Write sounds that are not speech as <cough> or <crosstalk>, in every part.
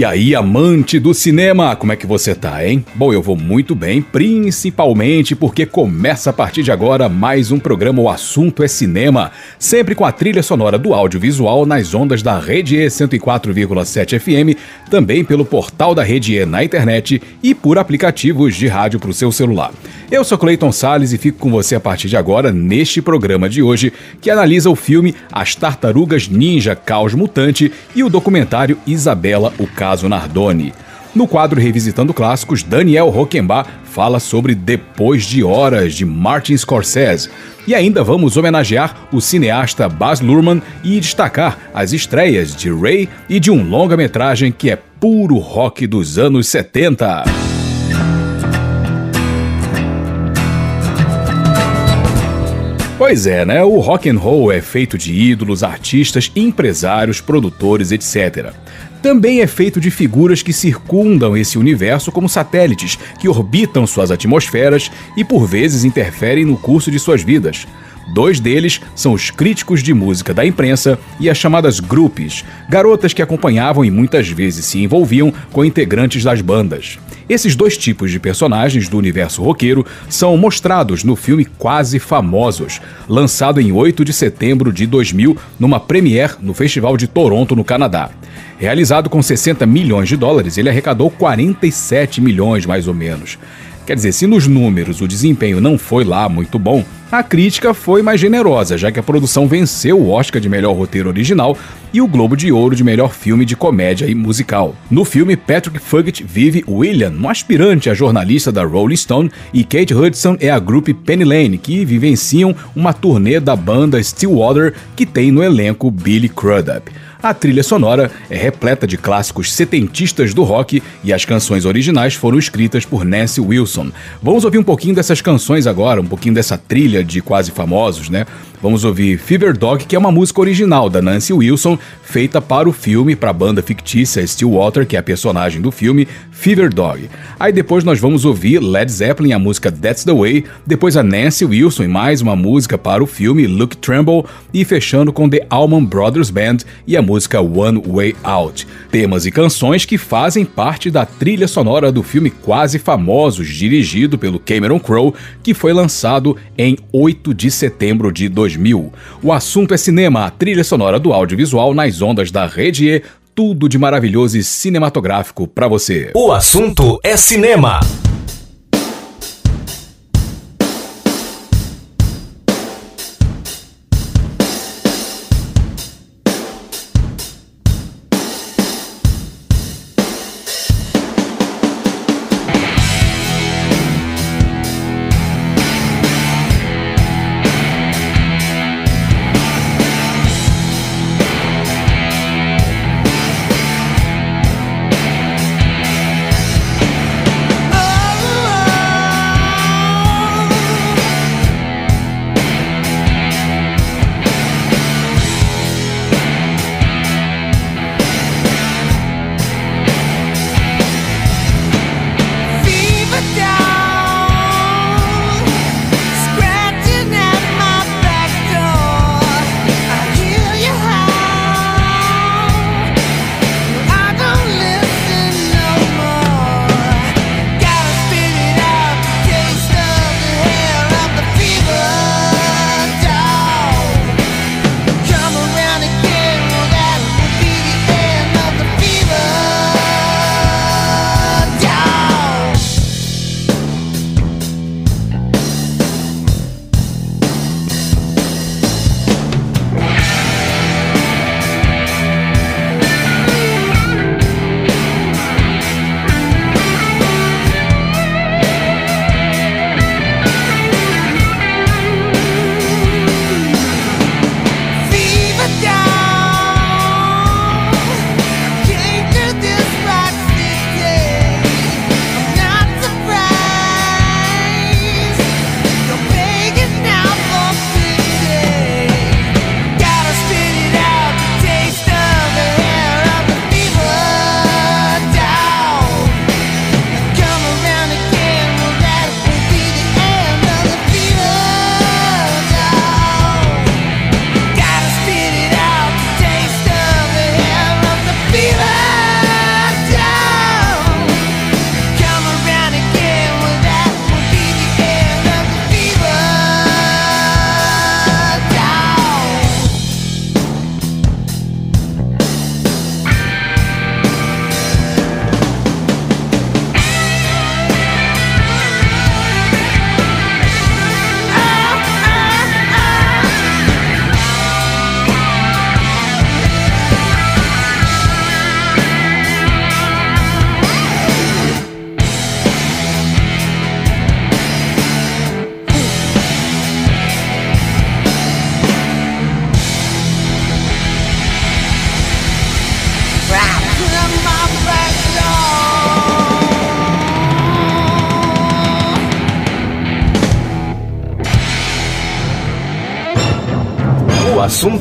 E aí, amante do cinema, como é que você tá, hein? Bom, eu vou muito bem, principalmente porque começa a partir de agora mais um programa O Assunto é Cinema, sempre com a trilha sonora do audiovisual nas ondas da Rede E 104,7 FM, também pelo portal da Rede E na internet e por aplicativos de rádio para o seu celular. Eu sou Clayton Sales e fico com você a partir de agora neste programa de hoje, que analisa o filme As Tartarugas Ninja Caos Mutante e o documentário Isabela, o caso Nardoni. No quadro Revisitando Clássicos, Daniel Roquembar fala sobre Depois de Horas, de Martin Scorsese. E ainda vamos homenagear o cineasta Baz Luhrmann e destacar as estreias de Ray e de um longa-metragem que é puro rock dos anos 70. Pois é, né? O rock and roll é feito de ídolos, artistas, empresários, produtores, etc também é feito de figuras que circundam esse universo como satélites que orbitam suas atmosferas e por vezes interferem no curso de suas vidas. Dois deles são os críticos de música da imprensa e as chamadas groupies, garotas que acompanhavam e muitas vezes se envolviam com integrantes das bandas. Esses dois tipos de personagens do universo roqueiro são mostrados no filme Quase Famosos, lançado em 8 de setembro de 2000 numa premiere no Festival de Toronto, no Canadá. Realizado com 60 milhões de dólares, ele arrecadou 47 milhões mais ou menos. Quer dizer, se nos números o desempenho não foi lá muito bom, a crítica foi mais generosa, já que a produção venceu o Oscar de melhor roteiro original e o Globo de Ouro de melhor filme de comédia e musical. No filme, Patrick Fugit vive William, um aspirante a jornalista da Rolling Stone, e Kate Hudson é a grupo Penny Lane, que vivenciam uma turnê da banda Stillwater, que tem no elenco Billy Crudup. A trilha sonora é repleta de clássicos setentistas do rock e as canções originais foram escritas por Nancy Wilson. Vamos ouvir um pouquinho dessas canções agora, um pouquinho dessa trilha de quase famosos, né? Vamos ouvir Fever Dog, que é uma música original da Nancy Wilson, feita para o filme, para a banda fictícia Stillwater, que é a personagem do filme, Fever Dog. Aí depois nós vamos ouvir Led Zeppelin, a música That's the Way, depois a Nancy Wilson e mais uma música para o filme Look Tremble, e fechando com The Allman Brothers Band e a música One Way Out. Temas e canções que fazem parte da trilha sonora do filme Quase Famosos, dirigido pelo Cameron Crowe, que foi lançado em 8 de setembro de 2000. 2000. O assunto é cinema, a trilha sonora do audiovisual nas ondas da Rede E, tudo de maravilhoso e cinematográfico para você. O assunto é cinema.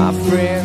my friend.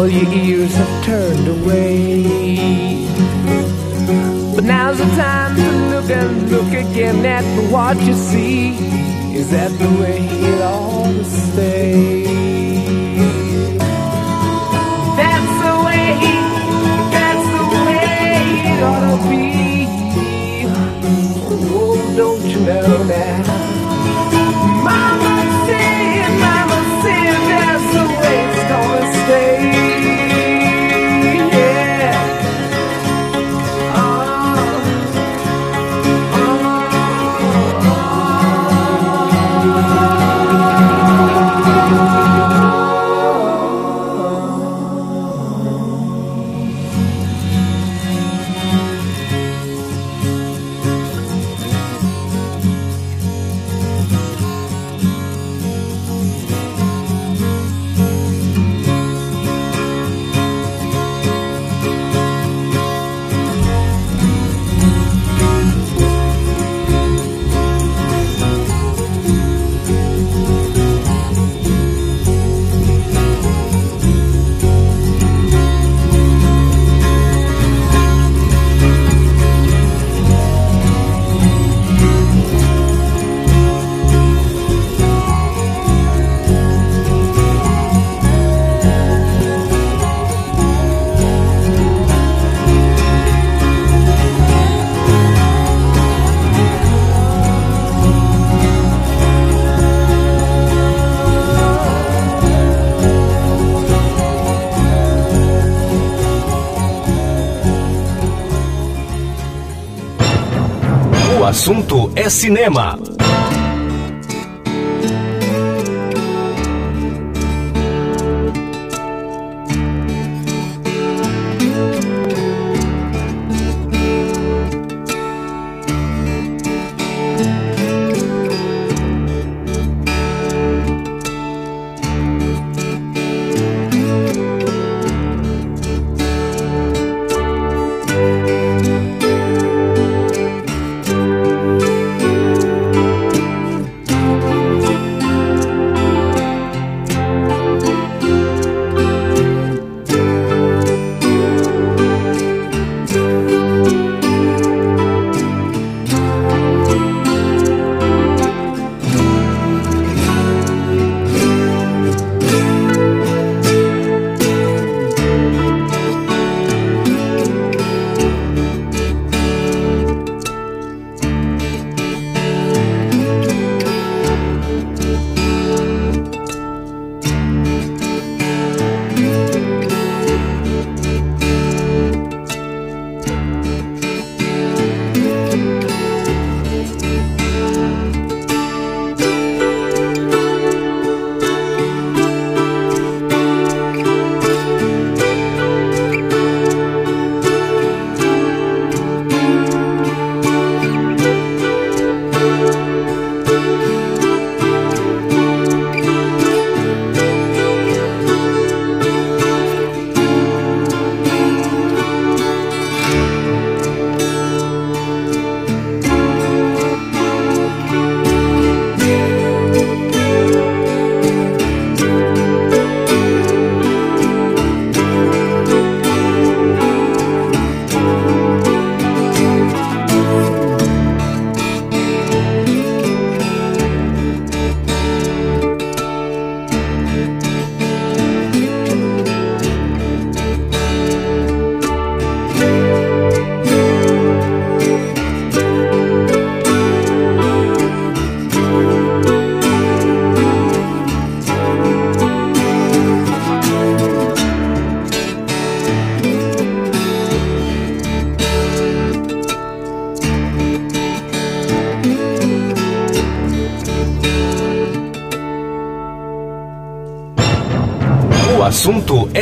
all your ears have turned away. But now's the time to look and look again at what you see. Is that the way it ought to stay? That's the way, that's the way it ought to be. Oh, don't you know that? Mama, é cinema.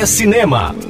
Saw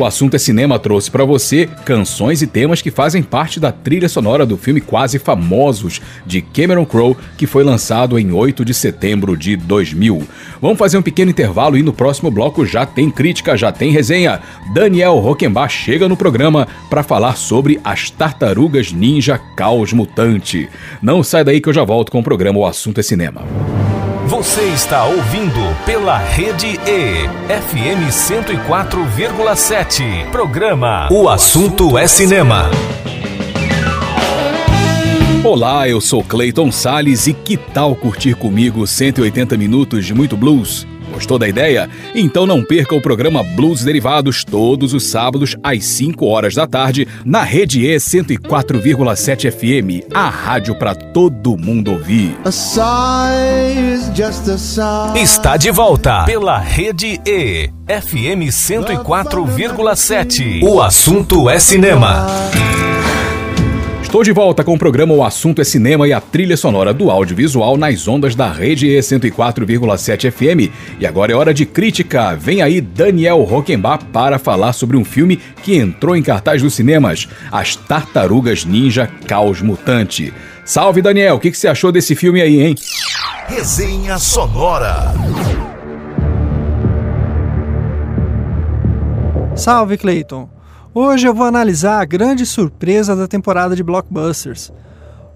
o assunto é cinema trouxe para você canções e temas que fazem parte da trilha sonora do filme Quase Famosos de Cameron Crowe, que foi lançado em 8 de setembro de 2000. Vamos fazer um pequeno intervalo e no próximo bloco já tem crítica, já tem resenha. Daniel Rockenbach chega no programa para falar sobre as tartarugas ninja Caos Mutante. Não sai daí que eu já volto com o programa O Assunto é Cinema. Você está ouvindo pela Rede E, FM 104,7. Programa O Assunto é Cinema. Olá, eu sou Clayton Sales e que tal curtir comigo 180 minutos de muito blues? Gostou da ideia? Então não perca o programa Blues Derivados todos os sábados às 5 horas da tarde na Rede E 104,7 FM, a rádio para todo mundo ouvir. Está de volta pela Rede E, FM 104,7. O assunto é cinema. Estou de volta com o programa O Assunto é Cinema e a trilha sonora do audiovisual nas ondas da rede E 104,7 FM. E agora é hora de crítica. Vem aí Daniel Rockenbach para falar sobre um filme que entrou em cartaz dos cinemas: As Tartarugas Ninja Caos Mutante. Salve Daniel, o que, que você achou desse filme aí, hein? Resenha Sonora. Salve Clayton. Hoje eu vou analisar a grande surpresa da temporada de blockbusters.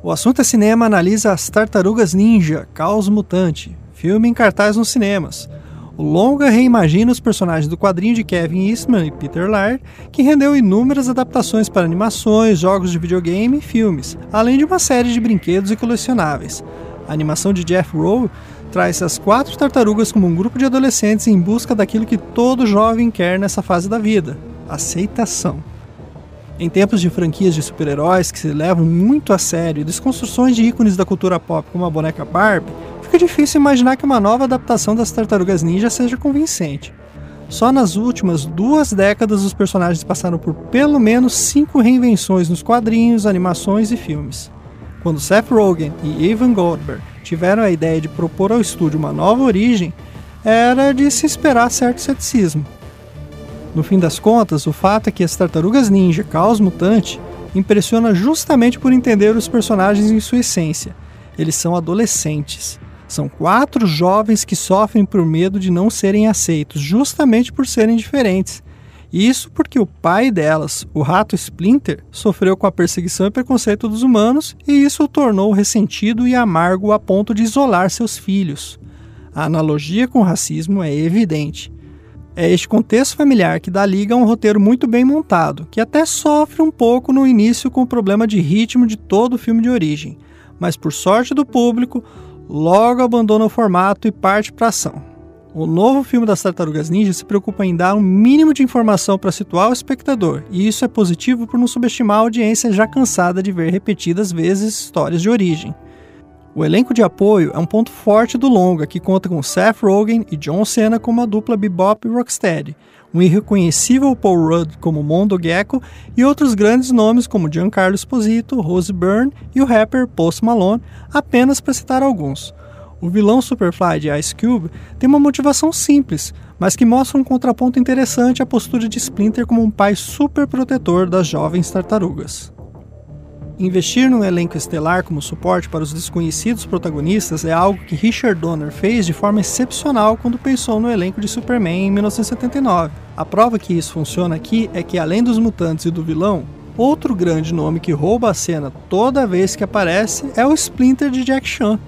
O assunto é cinema analisa as Tartarugas Ninja, Caos Mutante, filme em cartaz nos cinemas. O longa reimagina os personagens do quadrinho de Kevin Eastman e Peter Laird, que rendeu inúmeras adaptações para animações, jogos de videogame e filmes, além de uma série de brinquedos e colecionáveis. A animação de Jeff Rowe traz as quatro tartarugas como um grupo de adolescentes em busca daquilo que todo jovem quer nessa fase da vida, aceitação. Em tempos de franquias de super-heróis que se levam muito a sério e desconstruções de ícones da cultura pop como a boneca Barbie, fica difícil imaginar que uma nova adaptação das Tartarugas Ninja seja convincente. Só nas últimas duas décadas os personagens passaram por pelo menos cinco reinvenções nos quadrinhos, animações e filmes. Quando Seth Rogen e Evan Goldberg tiveram a ideia de propor ao estúdio uma nova origem, era de se esperar certo ceticismo. No fim das contas, o fato é que as Tartarugas Ninja Caos Mutante impressiona justamente por entender os personagens em sua essência. Eles são adolescentes. São quatro jovens que sofrem por medo de não serem aceitos, justamente por serem diferentes. Isso porque o pai delas, o rato Splinter, sofreu com a perseguição e preconceito dos humanos e isso o tornou ressentido e amargo a ponto de isolar seus filhos. A analogia com o racismo é evidente. É este contexto familiar que dá liga a um roteiro muito bem montado, que até sofre um pouco no início com o problema de ritmo de todo o filme de origem, mas por sorte do público, logo abandona o formato e parte para ação. O novo filme das Tartarugas Ninja se preocupa em dar um mínimo de informação para situar o espectador, e isso é positivo por não subestimar a audiência já cansada de ver repetidas vezes histórias de origem. O elenco de apoio é um ponto forte do longa, que conta com Seth Rogen e John Cena como a dupla Bebop e Rocksteady, um irreconhecível Paul Rudd como Mondo Gecko e outros grandes nomes como Giancarlo Esposito, Rose Byrne e o rapper Post Malone, apenas para citar alguns. O vilão Superfly de Ice Cube tem uma motivação simples, mas que mostra um contraponto interessante à postura de Splinter como um pai super protetor das jovens tartarugas. Investir num elenco estelar como suporte para os desconhecidos protagonistas é algo que Richard Donner fez de forma excepcional quando pensou no elenco de Superman em 1979. A prova que isso funciona aqui é que, além dos mutantes e do vilão, outro grande nome que rouba a cena toda vez que aparece é o Splinter de Jack Chan.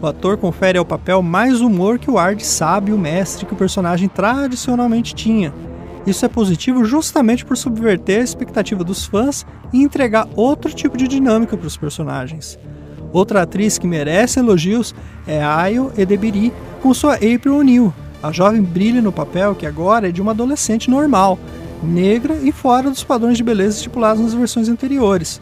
O ator confere ao papel mais humor que o ar de sábio mestre que o personagem tradicionalmente tinha, isso é positivo justamente por subverter a expectativa dos fãs e entregar outro tipo de dinâmica para os personagens. Outra atriz que merece elogios é Ayo Edebiri, com sua April O'Neil. A jovem brilha no papel que agora é de uma adolescente normal, negra e fora dos padrões de beleza estipulados nas versões anteriores.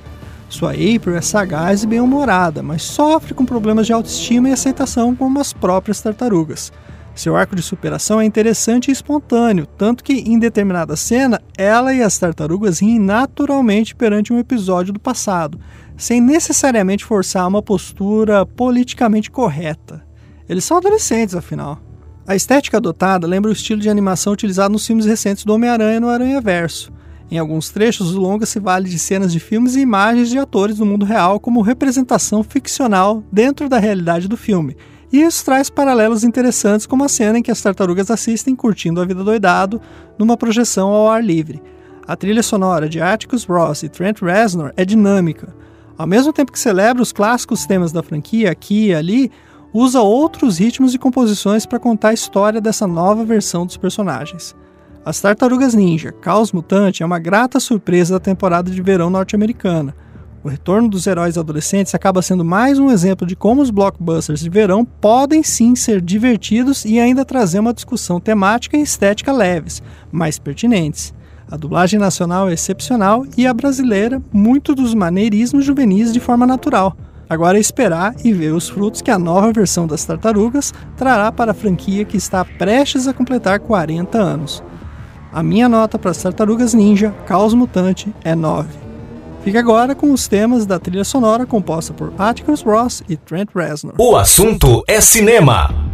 Sua April é sagaz e bem-humorada, mas sofre com problemas de autoestima e aceitação como as próprias tartarugas. Seu arco de superação é interessante e espontâneo, tanto que em determinada cena ela e as tartarugas riem naturalmente perante um episódio do passado, sem necessariamente forçar uma postura politicamente correta. Eles são adolescentes, afinal. A estética adotada lembra o estilo de animação utilizado nos filmes recentes do Homem-Aranha no Aranha Verso. Em alguns trechos, o longa se vale de cenas de filmes e imagens de atores do mundo real como representação ficcional dentro da realidade do filme, e isso traz paralelos interessantes, como a cena em que as tartarugas assistem curtindo a vida doidado numa projeção ao ar livre. A trilha sonora de Atticus Ross e Trent Reznor é dinâmica. Ao mesmo tempo que celebra os clássicos temas da franquia aqui e ali, usa outros ritmos e composições para contar a história dessa nova versão dos personagens. As Tartarugas Ninja Caos Mutante é uma grata surpresa da temporada de verão norte-americana o retorno dos heróis adolescentes acaba sendo mais um exemplo de como os blockbusters de verão podem sim ser divertidos e ainda trazer uma discussão temática e estética leves, mais pertinentes. A dublagem nacional é excepcional e a brasileira, muito dos maneirismos juvenis de forma natural. Agora é esperar e ver os frutos que a nova versão das Tartarugas trará para a franquia que está prestes a completar 40 anos. A minha nota para as Tartarugas Ninja Caos Mutante é 9. Fica agora com os temas da trilha sonora composta por Atticus Ross e Trent Reznor. O assunto é cinema.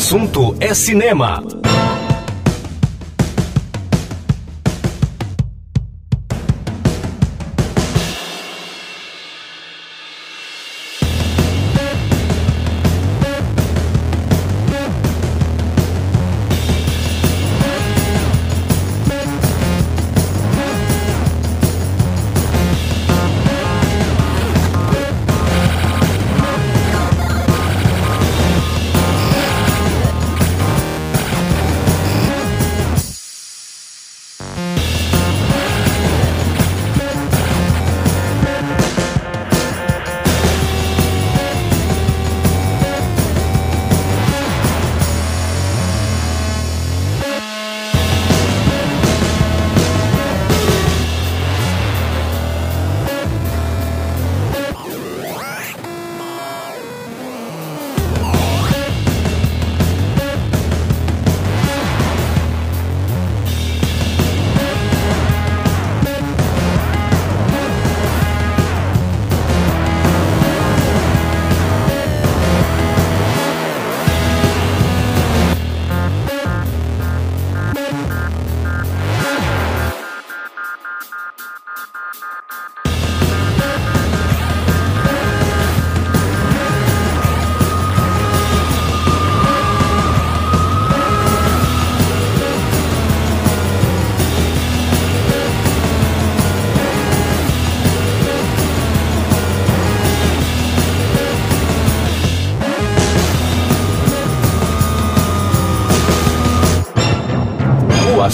Assunto é cinema.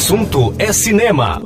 Assunto é cinema.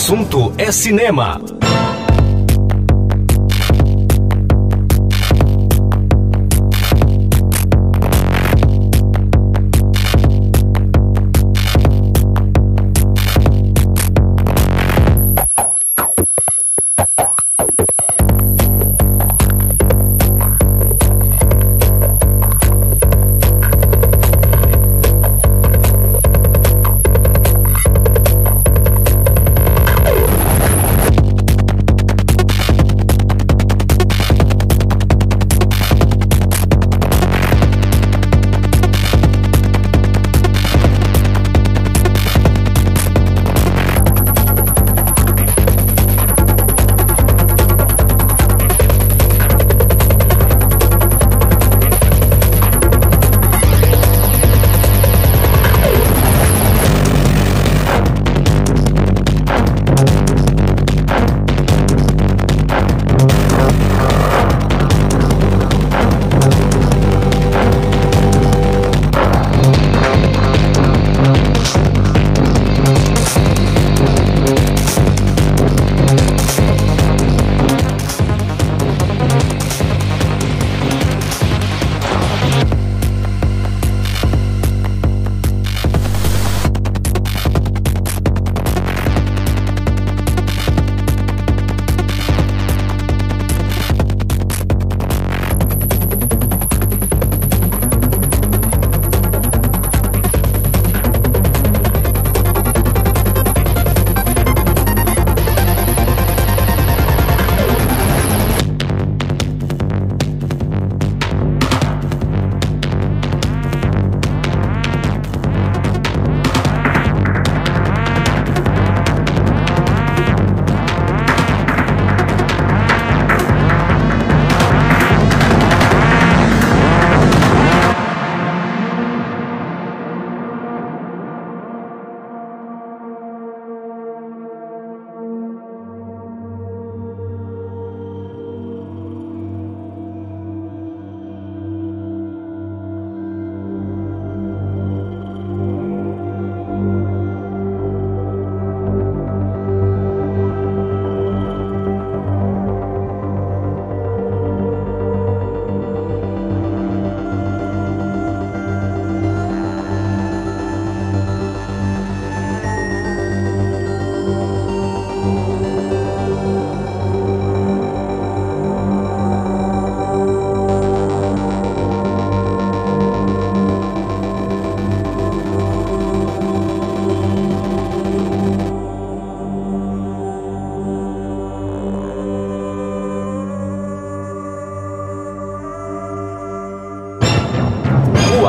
Assunto é cinema.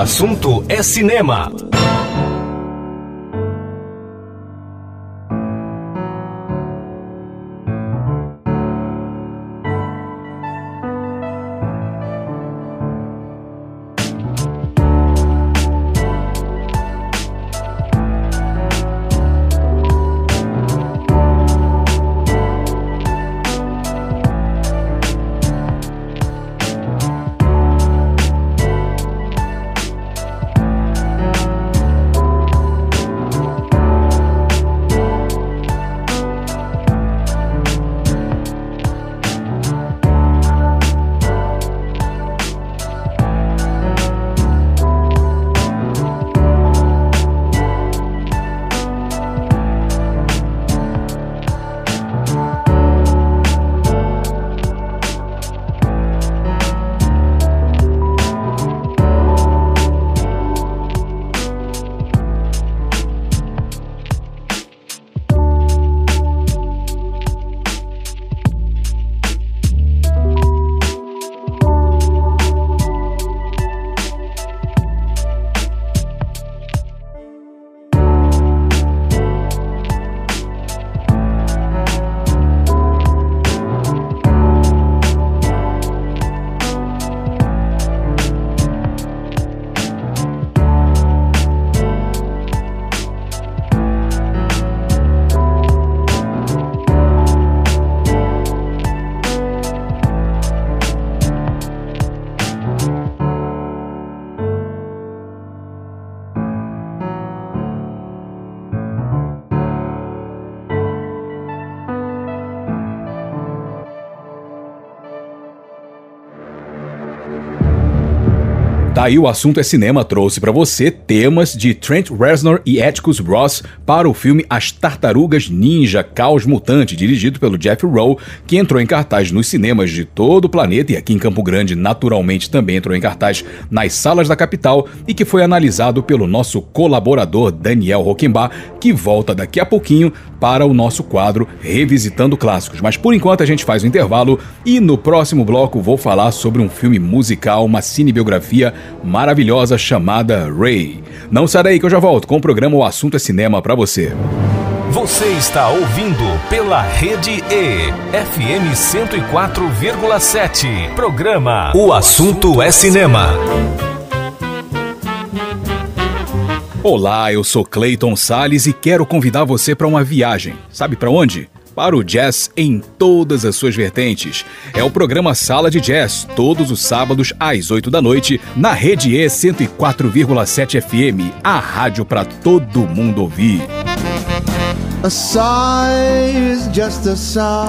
Assunto é cinema. Daí o assunto é cinema trouxe para você temas de Trent Reznor e Atticus Ross para o filme As Tartarugas Ninja Caos Mutante, dirigido pelo Jeff Rowe, que entrou em cartaz nos cinemas de todo o planeta e aqui em Campo Grande naturalmente também entrou em cartaz nas salas da capital e que foi analisado pelo nosso colaborador Daniel Rockenbach, que volta daqui a pouquinho para o nosso quadro Revisitando Clássicos. Mas por enquanto a gente faz o intervalo e no próximo bloco vou falar sobre um filme musical, uma cinebiografia maravilhosa chamada Ray. Não sai daí que eu já volto com o programa O Assunto é Cinema para você. Você está ouvindo pela Rede E, FM 104,7. Programa O Assunto é Cinema. Olá, eu sou Clayton Sales e quero convidar você para uma viagem. Sabe para onde? para o jazz em todas as suas vertentes. É o programa Sala de Jazz, todos os sábados às 8 da noite, na Rede E 104,7 FM, a rádio para todo mundo ouvir.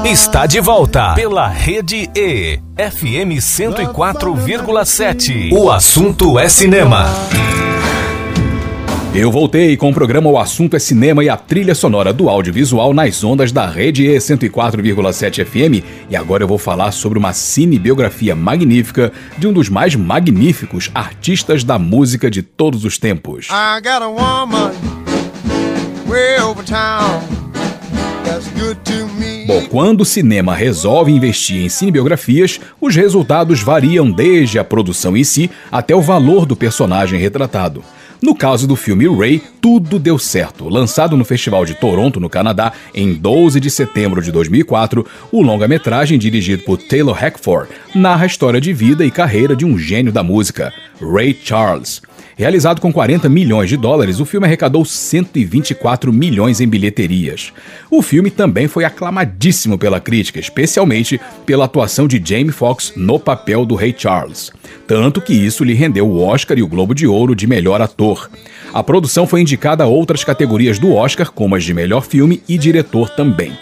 Está de volta pela Rede E, FM 104,7. O assunto é cinema. Eu voltei com o programa O Assunto é Cinema e a trilha sonora do audiovisual nas ondas da Rede E 104,7 FM e agora eu vou falar sobre uma cinebiografia magnífica de um dos mais magníficos artistas da música de todos os tempos. Bom, quando o cinema resolve investir em cinebiografias, os resultados variam desde a produção em si até o valor do personagem retratado. No caso do filme Ray, tudo deu certo. Lançado no Festival de Toronto, no Canadá, em 12 de setembro de 2004, o longa-metragem dirigido por Taylor Hackford narra a história de vida e carreira de um gênio da música, Ray Charles. Realizado com 40 milhões de dólares, o filme arrecadou 124 milhões em bilheterias. O filme também foi aclamadíssimo pela crítica, especialmente pela atuação de Jamie Foxx no papel do Rei Charles. Tanto que isso lhe rendeu o Oscar e o Globo de Ouro de melhor ator. A produção foi indicada a outras categorias do Oscar, como as de melhor filme e diretor também.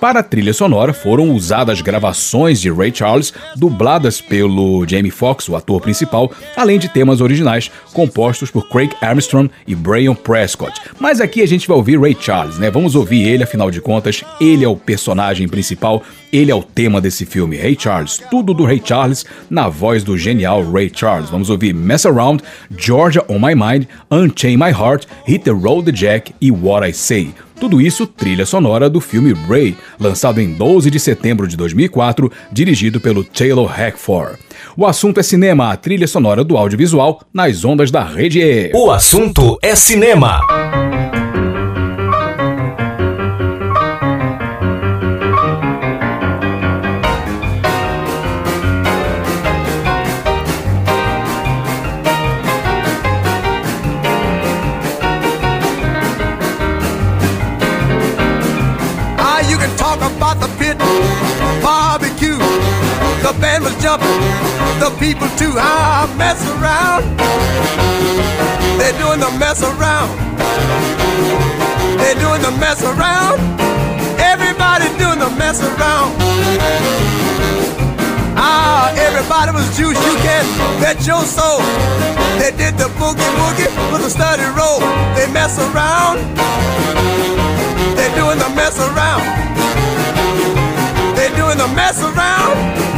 Para a trilha sonora foram usadas gravações de Ray Charles, dubladas pelo Jamie Foxx, o ator principal, além de temas originais compostos por Craig Armstrong e Brian Prescott. Mas aqui a gente vai ouvir Ray Charles, né? Vamos ouvir ele, afinal de contas, ele é o personagem principal, ele é o tema desse filme, Ray Charles. Tudo do Ray Charles na voz do genial Ray Charles. Vamos ouvir Mess Around, Georgia on My Mind, Unchain My Heart, Hit the Road Jack e What I Say. Tudo isso trilha sonora do filme Ray, lançado em 12 de setembro de 2004, dirigido pelo Taylor Hackford. O assunto é cinema, a trilha sonora do audiovisual nas ondas da rede E. O assunto é cinema. Jumping, the people too. I mess around. They're doing the mess around. They're doing the mess around. Everybody doing the mess around. Ah, everybody was juice. You can bet your soul. They did the boogie woogie with a study roll. They mess around. They're doing the mess around. They're doing the mess around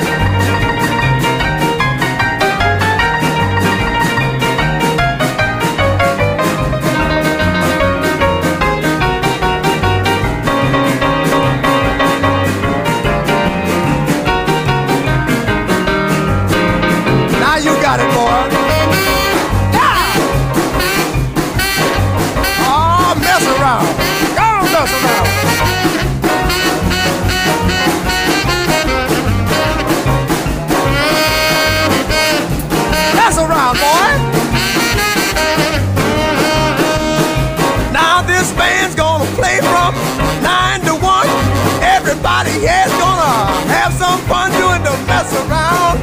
around.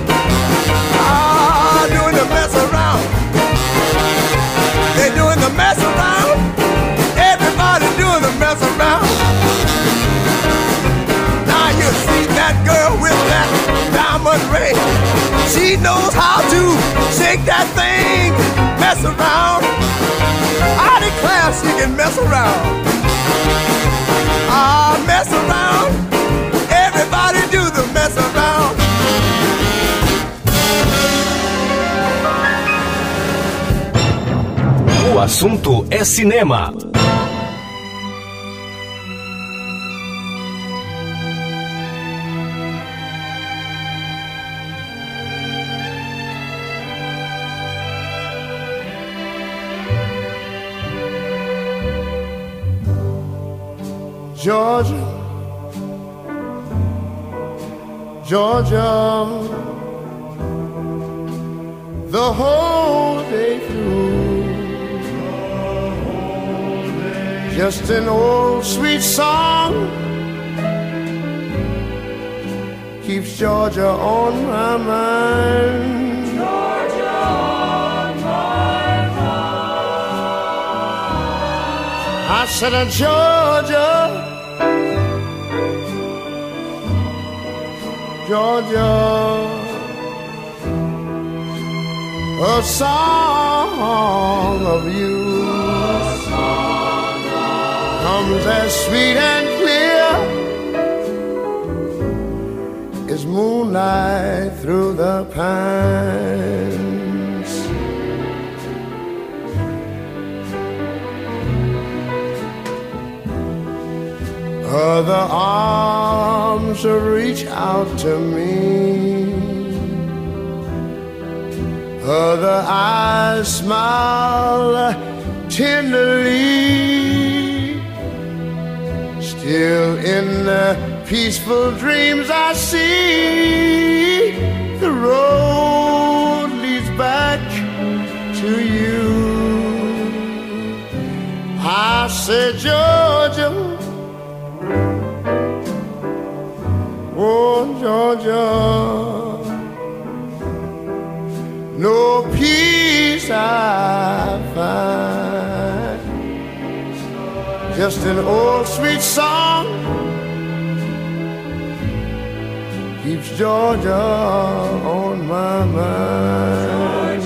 Ah, doing the mess around. They doing the mess around. Everybody doing the mess around. Now you see that girl with that diamond ring. She knows how to shake that thing. Mess around. I declare she can mess around. Ah, mess around. O assunto é cinema. Georgia, Georgia, the whole day through. Just an old sweet song keeps Georgia on my mind. Georgia on my mind. I said, uh, Georgia, Georgia, a song of you comes as sweet and clear as moonlight through the pines. Other arms reach out to me. Other eyes smile tenderly. Still in the peaceful dreams I see, the road leads back to you. I said, Georgia. Oh, Georgia, no peace I find. Just an old sweet song keeps Georgia on my mind.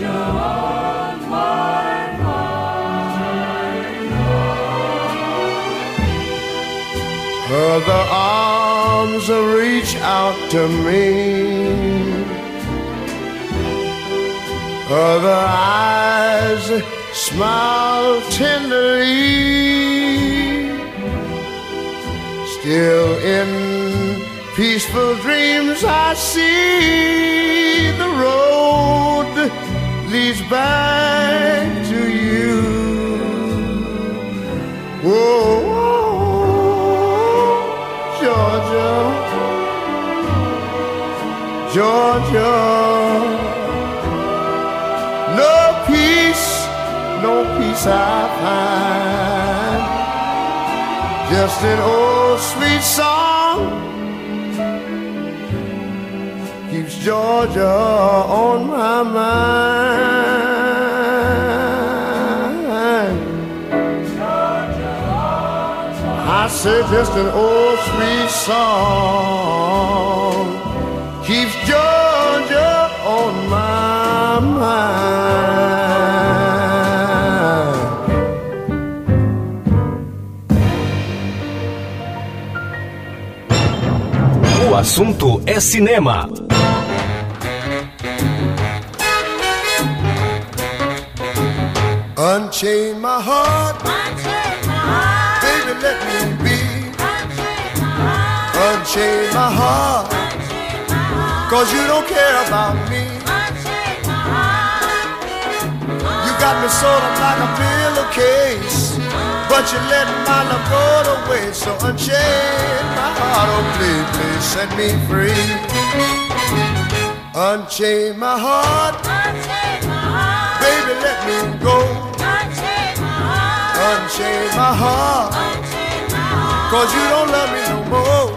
Other arms reach out to me. Other eyes smile tenderly. Still in peaceful dreams, I see the road leads back to you. Whoa. Georgia, Georgia. No peace, no peace I find. Just an old sweet song keeps Georgia on my mind. I say just an old sweet song keeps Georgia on my mind. Assunto é cinema. Unchain my heart, baby, let me be. Unchain my heart, cause you don't care about me. You got me sort of like a pillowcase, but you let my love go to waste. So unchain my heart, oh please, please set me free. Unchain my heart, baby, let me go. Unchain my heart, cause you don't love me no more.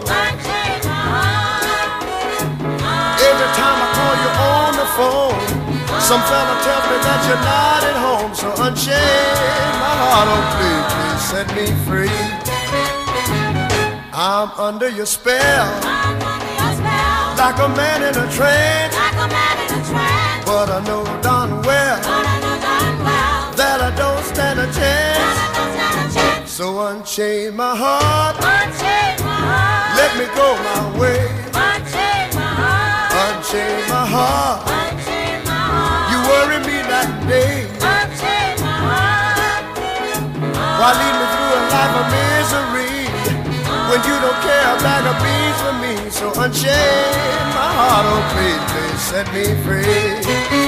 Every time I call you on the phone, some fella tells me that you're not at home. So unchain my heart, oh please, please set me free. I'm under your spell, under your spell. like a man in a trance. But I know darn well, that I don't stand a chance. So unchain my heart, unchain my heart, let me go my way. Why lead me through a life of misery when you don't care a bag of beans for me? So unchain my heart, oh please, please set me free.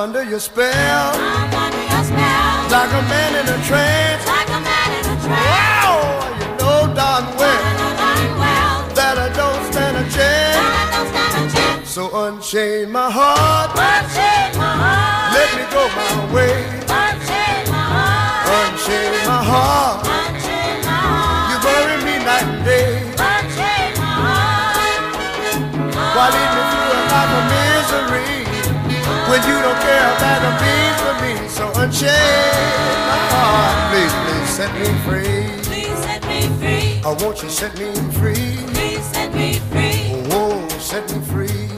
I'm under your spell, like a man in a trance. Like a man in a trance. Wow, you know darn well that I don't stand a chance. Stand a So unchain my heart, Unchain my heart. let me go my way. Unchain my heart, you when you don't care about the beans for me? So unchain my heart, please, please set me free. Oh, won't you set me free? Oh, set me free.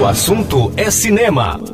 O assunto é cinema.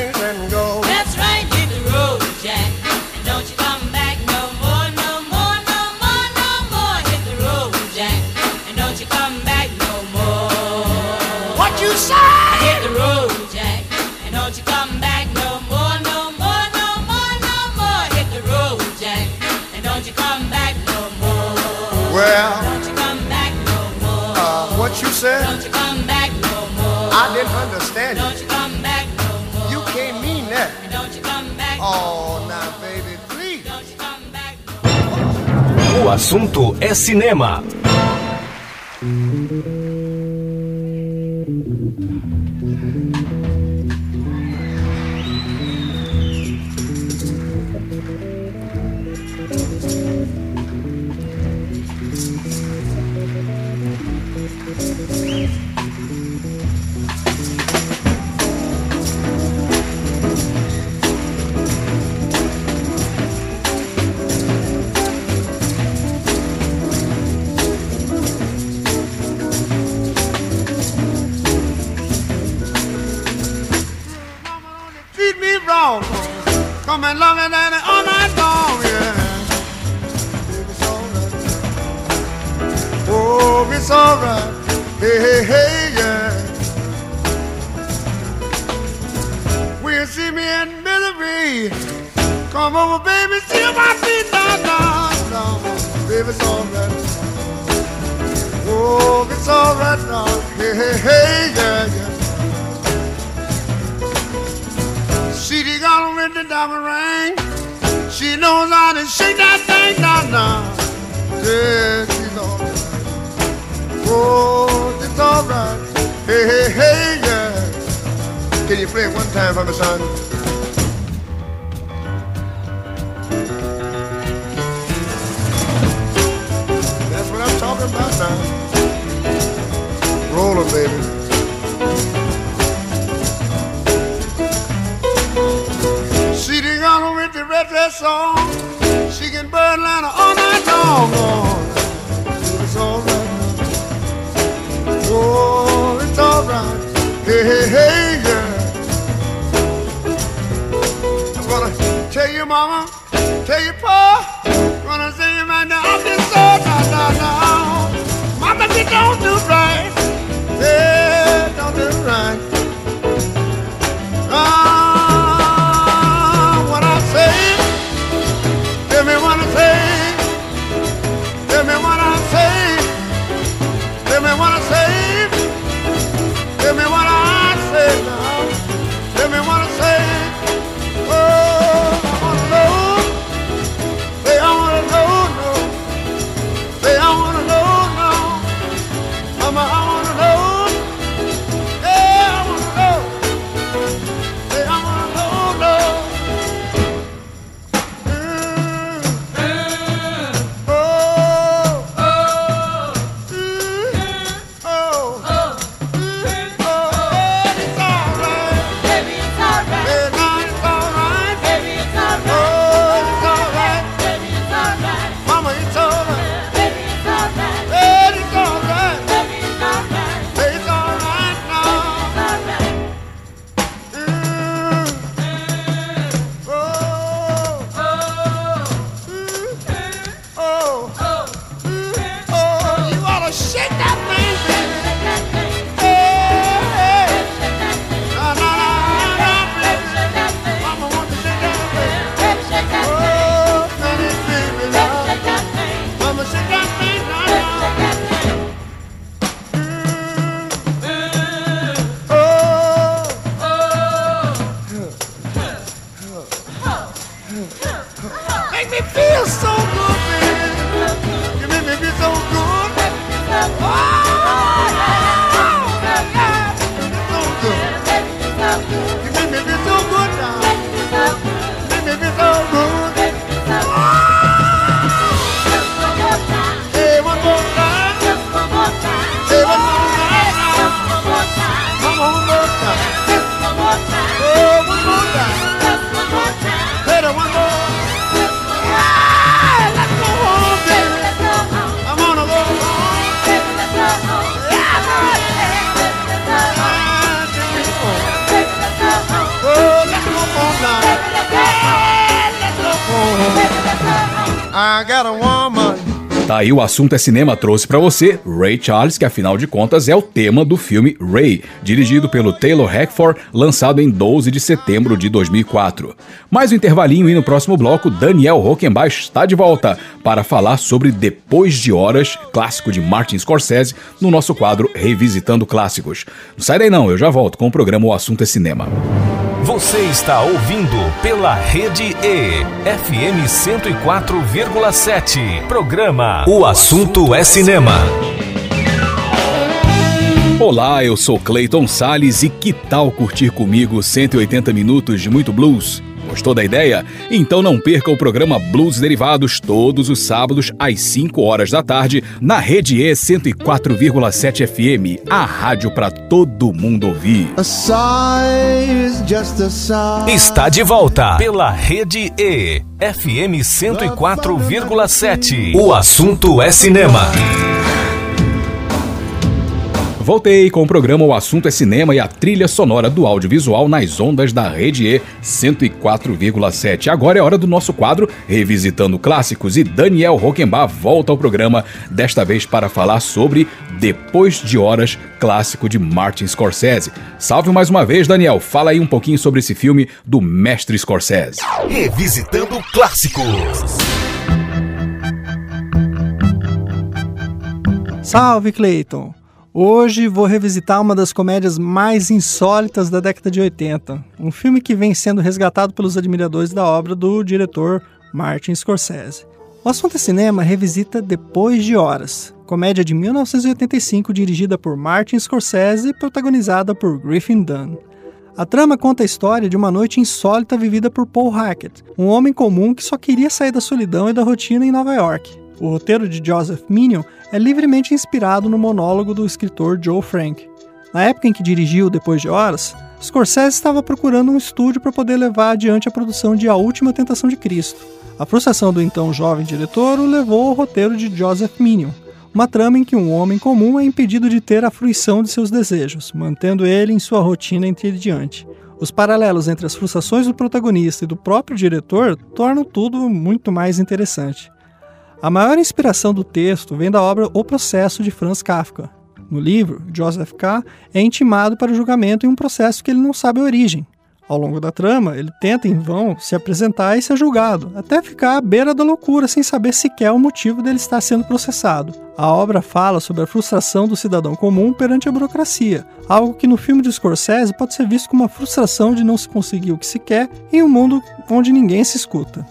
Well, Don't you come back no more. uh, what you said? Don't you come back no more. I didn't understand Don't it. you come back no more. You can't mean that. And don't you come back. Oh, now, baby, please. Don't you come back no O assunto é cinema. Coming longer than it all night long, yeah. Baby, it's alright. Oh, it's alright. Hey, hey, hey, yeah. We'll see me in misery. Come over, baby, see my feet, no, no, no. Baby, it's alright. Oh, it's alright now. Hey, hey, hey, yeah, yeah. With the diamond ring. She knows how to shake that thing down now. Yeah, she's alright. Oh, it's alright. Hey, hey, hey, yeah. Can you play it one time for me, son? O assunto é cinema trouxe pra você Ray Charles, que afinal de contas é o tema do filme Ray, dirigido pelo Taylor Hackford, lançado em 12 de setembro de 2004. Mais um intervalinho e no próximo bloco Daniel Rockenbach está de volta para falar sobre Depois de Horas, clássico de Martin Scorsese, no nosso quadro Revisitando Clássicos. Não sai daí não, eu já volto com o programa O Assunto é Cinema. Você está ouvindo pela Rede E, FM 104,7. Programa O Assunto é Cinema. Olá, eu sou Clayton Sales e que tal curtir comigo 180 minutos de muito blues? Gostou da ideia? Então não perca o programa Blues Derivados todos os sábados às 5 horas da tarde na Rede E 104,7 FM, a rádio para todo mundo ouvir. Está de volta pela Rede E, FM 104,7. O assunto é cinema. Voltei com o programa O Assunto é Cinema e a trilha sonora do audiovisual nas ondas da Rede E 104,7. Agora é hora do nosso quadro Revisitando Clássicos e Daniel Rockenbach volta ao programa, desta vez para falar sobre Depois de Horas, clássico de Martin Scorsese. Salve mais uma vez, Daniel. Fala aí um pouquinho sobre esse filme do mestre Scorsese. Revisitando Clássicos. Salve, Clayton! Hoje vou revisitar uma das comédias mais insólitas da década de 80, um filme que vem sendo resgatado pelos admiradores da obra do diretor Martin Scorsese. O assunto é cinema revisita Depois de Horas, comédia de 1985 dirigida por Martin Scorsese e protagonizada por Griffin Dunn. A trama conta a história de uma noite insólita vivida por Paul Hackett, um homem comum que só queria sair da solidão e da rotina em Nova York. O roteiro de Joseph Minion é livremente inspirado no monólogo do escritor Joe Frank. Na época em que dirigiu Depois de Horas, Scorsese estava procurando um estúdio para poder levar adiante a produção de A Última Tentação de Cristo. A frustração do então jovem diretor o levou ao roteiro de Joseph Minion, uma trama em que um homem comum é impedido de ter a fruição de seus desejos, mantendo ele em sua rotina entediante. Os paralelos entre as frustrações do protagonista e do próprio diretor tornam tudo muito mais interessante. A maior inspiração do texto vem da obra O Processo de Franz Kafka. No livro, Joseph K. é intimado para julgamento em um processo que ele não sabe a origem. Ao longo da trama, ele tenta em vão se apresentar e ser julgado, até ficar à beira da loucura sem saber sequer o motivo dele estar sendo processado. A obra fala sobre a frustração do cidadão comum perante a burocracia, algo que no filme de Scorsese pode ser visto como uma frustração de não se conseguir o que se quer em um mundo onde ninguém se escuta.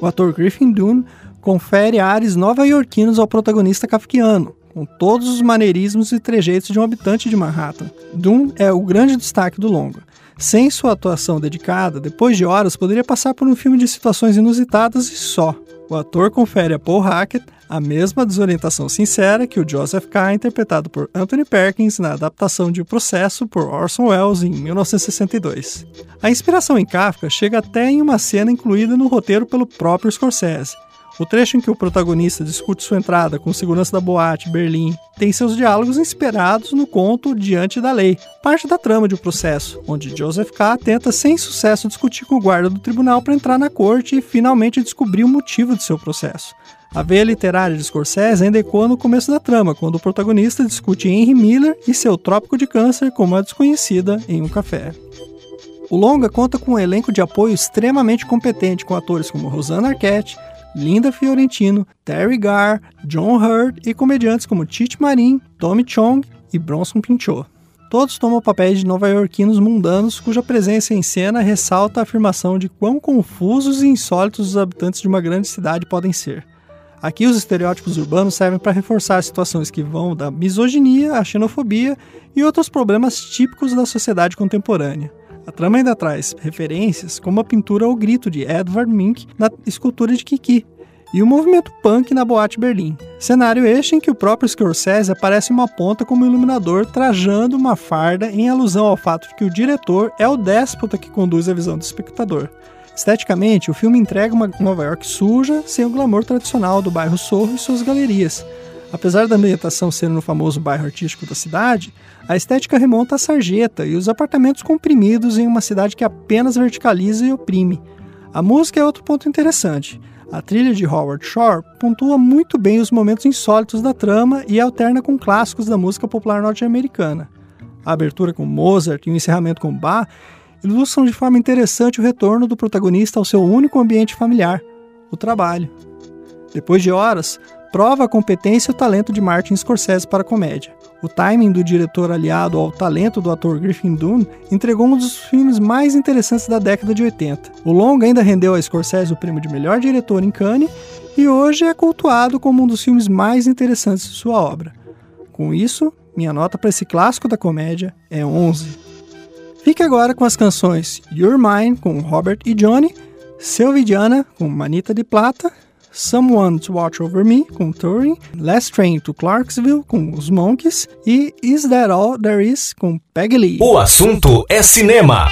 O ator Griffin Dunne confere ares nova-iorquinos ao protagonista kafkiano, com todos os maneirismos e trejeitos de um habitante de Manhattan. Dunne é o grande destaque do longa. Sem sua atuação dedicada, depois de horas poderia passar por um filme de situações inusitadas e só. O ator confere a Paul Hackett a mesma desorientação sincera que o Joseph K., interpretado por Anthony Perkins na adaptação de O Processo por Orson Welles em 1962. A inspiração em Kafka chega até em uma cena incluída no roteiro pelo próprio Scorsese, o trecho em que o protagonista discute sua entrada com segurança da boate Berlim tem seus diálogos inspirados no conto Diante da Lei, parte da trama de um processo, onde Joseph K. tenta sem sucesso discutir com o guarda do tribunal para entrar na corte e finalmente descobrir o motivo de seu processo. A veia literária de Scorsese ainda ecoa no começo da trama, quando o protagonista discute Henry Miller e seu trópico de câncer com uma desconhecida em um café. O longa conta com um elenco de apoio extremamente competente, com atores como Rosanna Arquette, Linda Fiorentino, Terry Garr, John Hurt e comediantes como Tite Marin, Tommy Chong e Bronson Pinchot. Todos tomam papéis de nova-iorquinos mundanos cuja presença em cena ressalta a afirmação de quão confusos e insólitos os habitantes de uma grande cidade podem ser. Aqui, os estereótipos urbanos servem para reforçar situações que vão da misoginia à xenofobia e outros problemas típicos da sociedade contemporânea. A trama ainda traz referências como a pintura ao grito de Edvard Mink na escultura de Kiki e o movimento punk na Boate Berlim. Cenário este em que o próprio Scorsese aparece em uma ponta como iluminador trajando uma farda em alusão ao fato de que o diretor é o déspota que conduz a visão do espectador. Esteticamente, o filme entrega uma Nova York suja, sem o glamour tradicional do bairro Sorro e suas galerias. Apesar da ambientação ser no famoso bairro artístico da cidade, a estética remonta à sarjeta e os apartamentos comprimidos em uma cidade que apenas verticaliza e oprime. A música é outro ponto interessante. A trilha de Howard Shore pontua muito bem os momentos insólitos da trama e alterna com clássicos da música popular norte-americana. A abertura com Mozart e o encerramento com Bach ilustram de forma interessante o retorno do protagonista ao seu único ambiente familiar, o trabalho. Depois de horas, prova a competência e o talento de Martin Scorsese para a comédia. O timing do diretor aliado ao talento do ator Griffin Dunne entregou um dos filmes mais interessantes da década de 80. O longa ainda rendeu a Scorsese o prêmio de melhor diretor em Cannes e hoje é cultuado como um dos filmes mais interessantes de sua obra. Com isso, minha nota para esse clássico da comédia é 11. Fique agora com as canções You're Mine com Robert e Johnny, Selvidiana com Manita de Plata Someone to Watch Over Me, com Turing, Last Train to Clarksville, com os Monkeys, e Is That All There Is, com Peggy Lee. O assunto é cinema.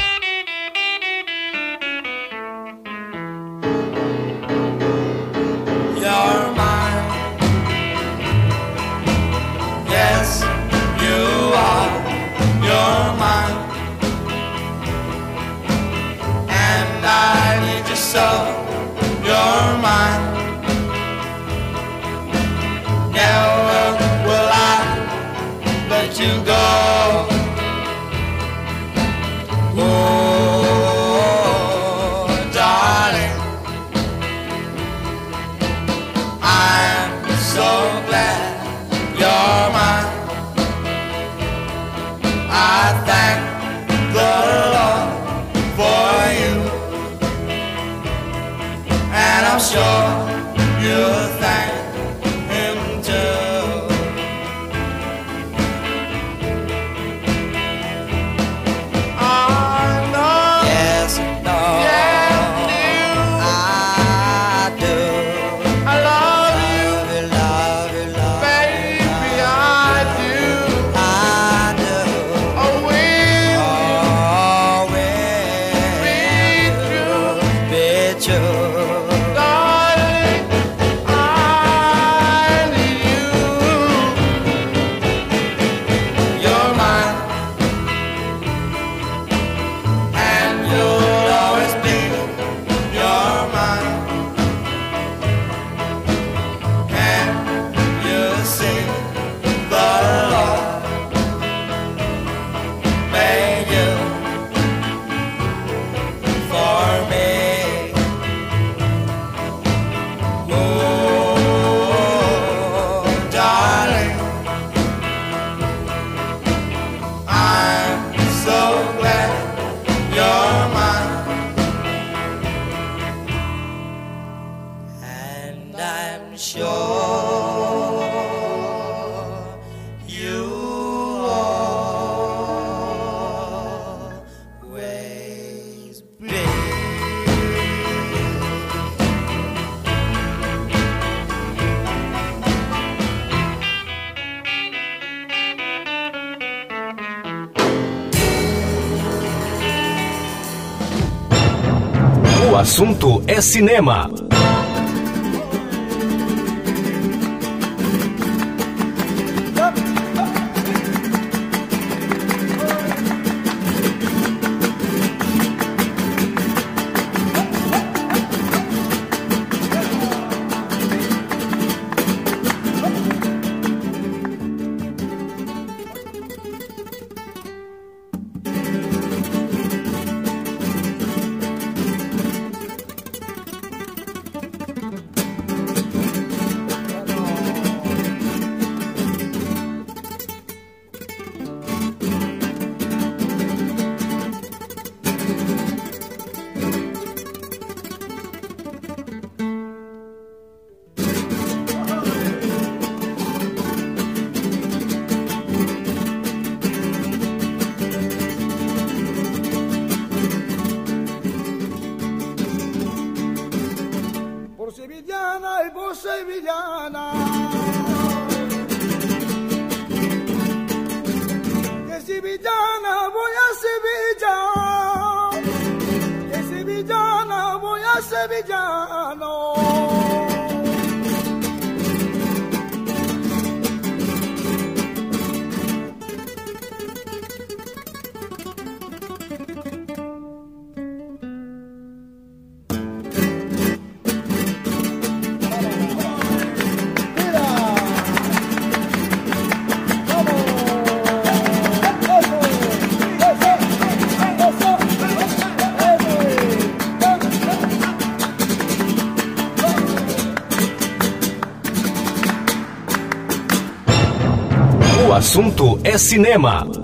You're you. É cinema. Assunto é cinema.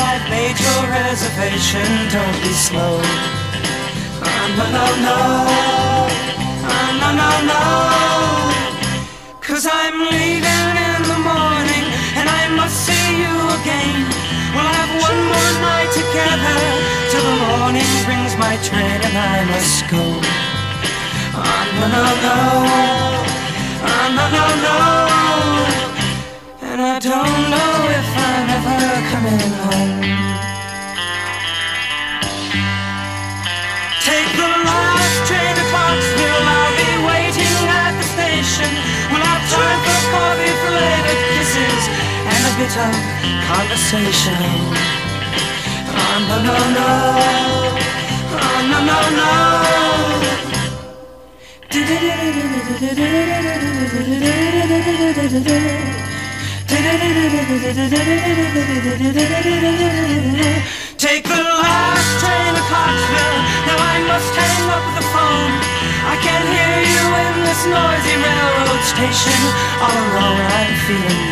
I've made your reservation. Don't be slow. Ah, no, no, no. Ah, no, no. Cause I'm leaving again. We'll have one more night together till the morning brings my train and I must go. Ah, no, no, no. Ah, no, no, no. And I don't know if I'm ever coming home. Take the last train to Clarksville. I'll be waiting at the station. We'll have time for coffee, belated kisses, and a bit of conversation. Ah, no, no, no. Ah, no, no, no. Take the last train to Clarksville. Now I must hang up the phone. I can't hear you in this noisy railroad station. All alone, I'm feeling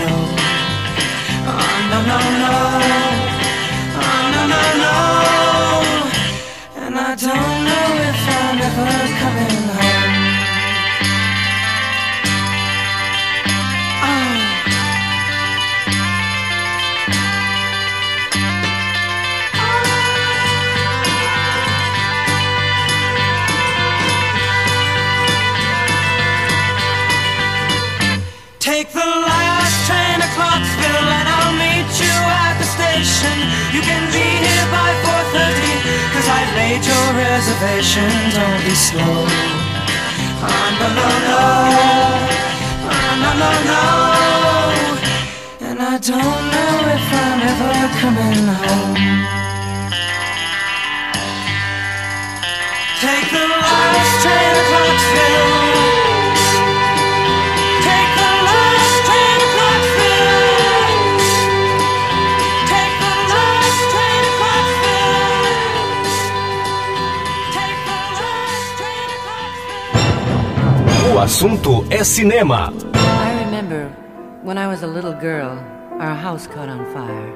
cinema. I remember when I was a little girl, our house caught on fire.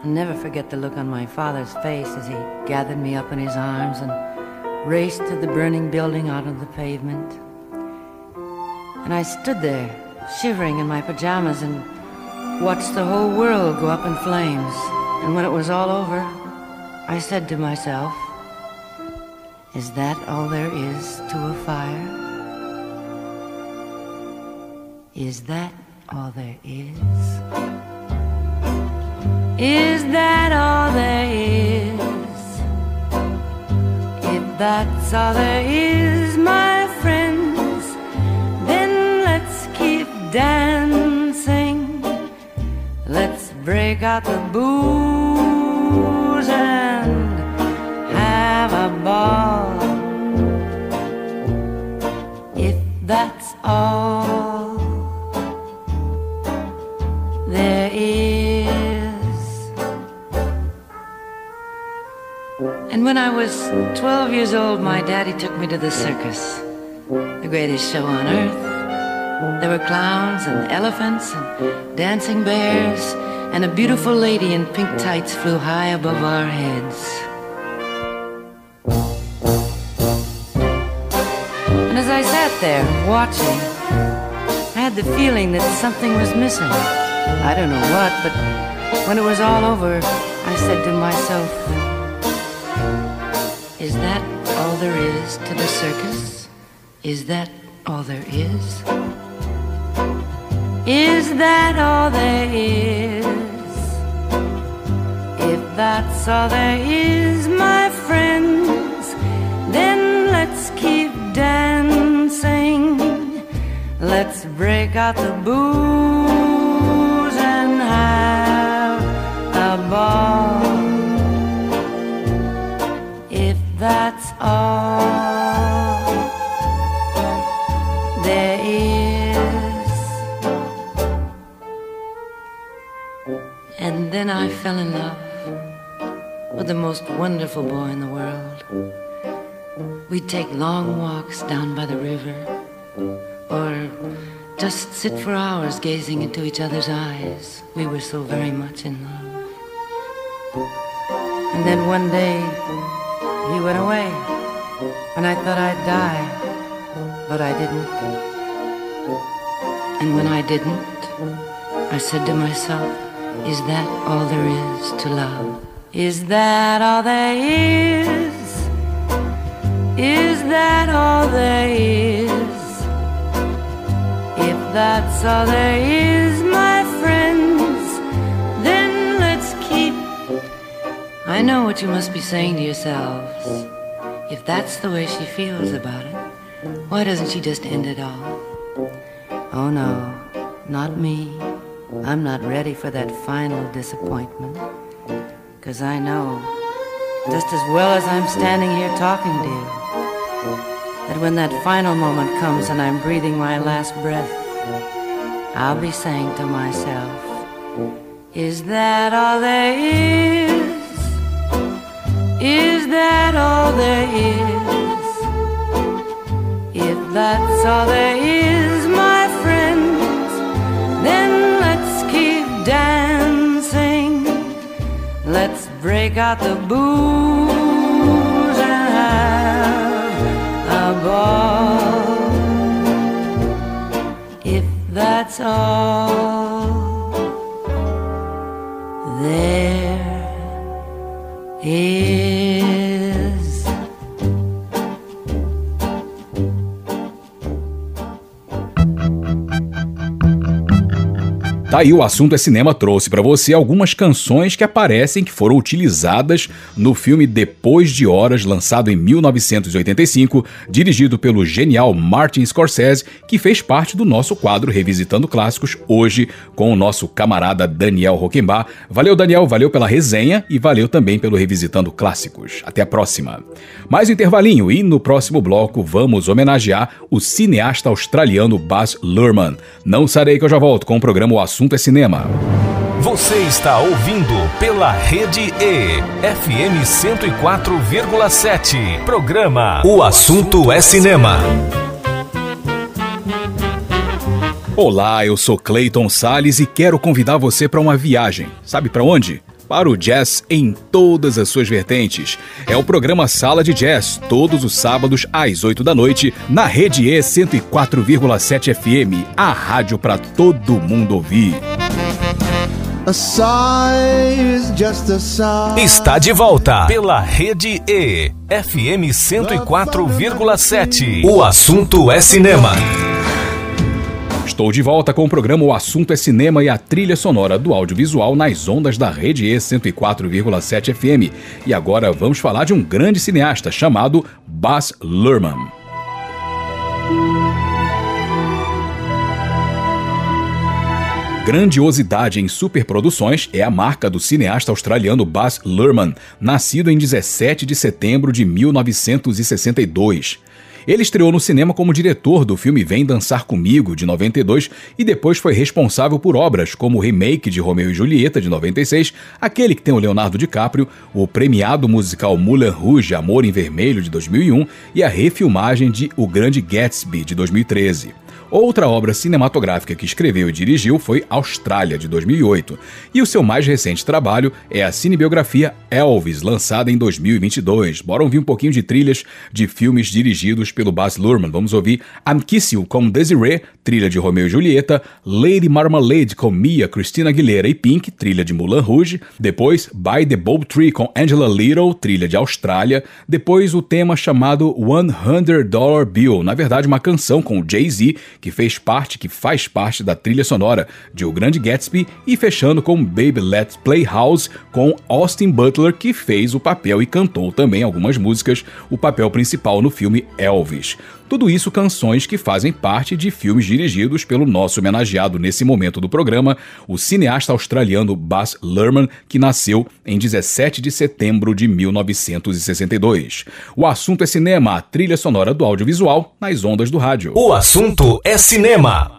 I'll never forget the look on my father's face as he gathered me up in his arms and raced to the burning building out on the pavement. And I stood there, shivering in my pajamas, and watched the whole world go up in flames. And when it was all over, I said to myself, Is that all there is to a fire? Is that all there is? Is that all there is? If that's all there is, my friends, then let's keep dancing. Let's break out the booze and have a ball. If that's all when I was 12 years old, my daddy took me to the circus, the greatest show on earth. There were clowns and elephants and dancing bears, and a beautiful lady in pink tights flew high above our heads. And as I I sat there watching, I had the feeling that something was missing. I don't know what, but when it was all over, I said to myself, Is that all there is to the circus? Is that all there is? Is that all there is? If that's all there is, my friends, then let's keep dancing. Let's break out the booze and have a ball. That's all there is. And then I fell in love with the most wonderful boy in the world. We'd take long walks down by the river, or just sit for hours gazing into each other's eyes. We were so very much in love. And then one day, he went away, and I thought I'd die, but I didn't. And when I didn't, I said to myself, Is that all there is to love? Is that all there is? Is that all there is? If that's all there is, I know what you must be saying to yourselves. If that's the way she feels about it, why doesn't she just end it all? Oh no, not me. I'm not ready for that final disappointment. Cause I know, just as well as I'm standing here talking to you, that when that final moment comes and I'm breathing my last breath, I'll be saying to myself, Is that all there is? Is that all there is? If that's all there is, my friends, then let's keep dancing. Let's break out the booze and have a ball. If that's all there is. Tá aí o assunto é cinema trouxe pra você algumas canções que aparecem que foram utilizadas no filme Depois de Horas, lançado em 1985, dirigido pelo genial Martin Scorsese, que fez parte do nosso quadro Revisitando Clássicos hoje com o nosso camarada Daniel Roquembar. Valeu Daniel, valeu pela resenha e valeu também pelo Revisitando Clássicos. Até a próxima. Mais um intervalinho e no próximo bloco vamos homenagear o cineasta australiano Baz Luhrmann. Não sarei que eu já volto com o programa O Assunto é Cinema. Você está ouvindo pela Rede E, FM 104,7. Programa O Assunto é Cinema. Olá, eu sou Clayton Sales e quero convidar você para uma viagem. Sabe para onde? Para o jazz em todas as suas vertentes. É o programa Sala de Jazz, todos os sábados às 8 da noite, na Rede E 104,7 FM, a rádio para todo mundo ouvir. A sigh is just a sigh. Está de volta pela Rede E, FM 104,7. O assunto é cinema. Estou de volta com o programa O Assunto é Cinema e a trilha sonora do audiovisual nas ondas da Rede E 104,7 FM. E agora vamos falar de um grande cineasta chamado Baz Luhrmann. Grandiosidade em superproduções é a marca do cineasta australiano Baz Luhrmann, nascido em 17 de setembro de 1962. Ele estreou no cinema como diretor do filme Vem Dançar Comigo, de 92, e depois foi responsável por obras como o remake de Romeu e Julieta, de 96, aquele que tem o Leonardo DiCaprio, o premiado musical Moulin Rouge Amor em Vermelho, de 2001, e a refilmagem de O Grande Gatsby, de 2013. Outra obra cinematográfica que escreveu e dirigiu foi Austrália, de 2008. E o seu mais recente trabalho é a cinebiografia Elvis, lançada em 2022. Bora ouvir um pouquinho de trilhas de filmes dirigidos pelo Baz Luhrmann. Vamos ouvir I'm com Desiree, trilha de Romeo e Julieta, Lady Marmalade com Mia, Christina Aguilera e Pink, trilha de Moulin Rouge, depois By the Bulb Tree com Angela Little, trilha de Austrália, depois o tema chamado One Hundred Dollar Bill, na verdade uma canção com Jay-Z que fez parte, que faz parte da trilha sonora de O Grande Gatsby e fechando com Baby Let's Play House com Austin Butler que fez o papel e cantou também algumas músicas, o papel principal no filme Elvis. Tudo isso canções que fazem parte de filmes dirigidos pelo nosso homenageado nesse momento do programa, o cineasta australiano Baz Luhrmann, que nasceu em 17 de setembro de 1962. O assunto é cinema, a trilha sonora do audiovisual nas ondas do rádio. O assunto é cinema.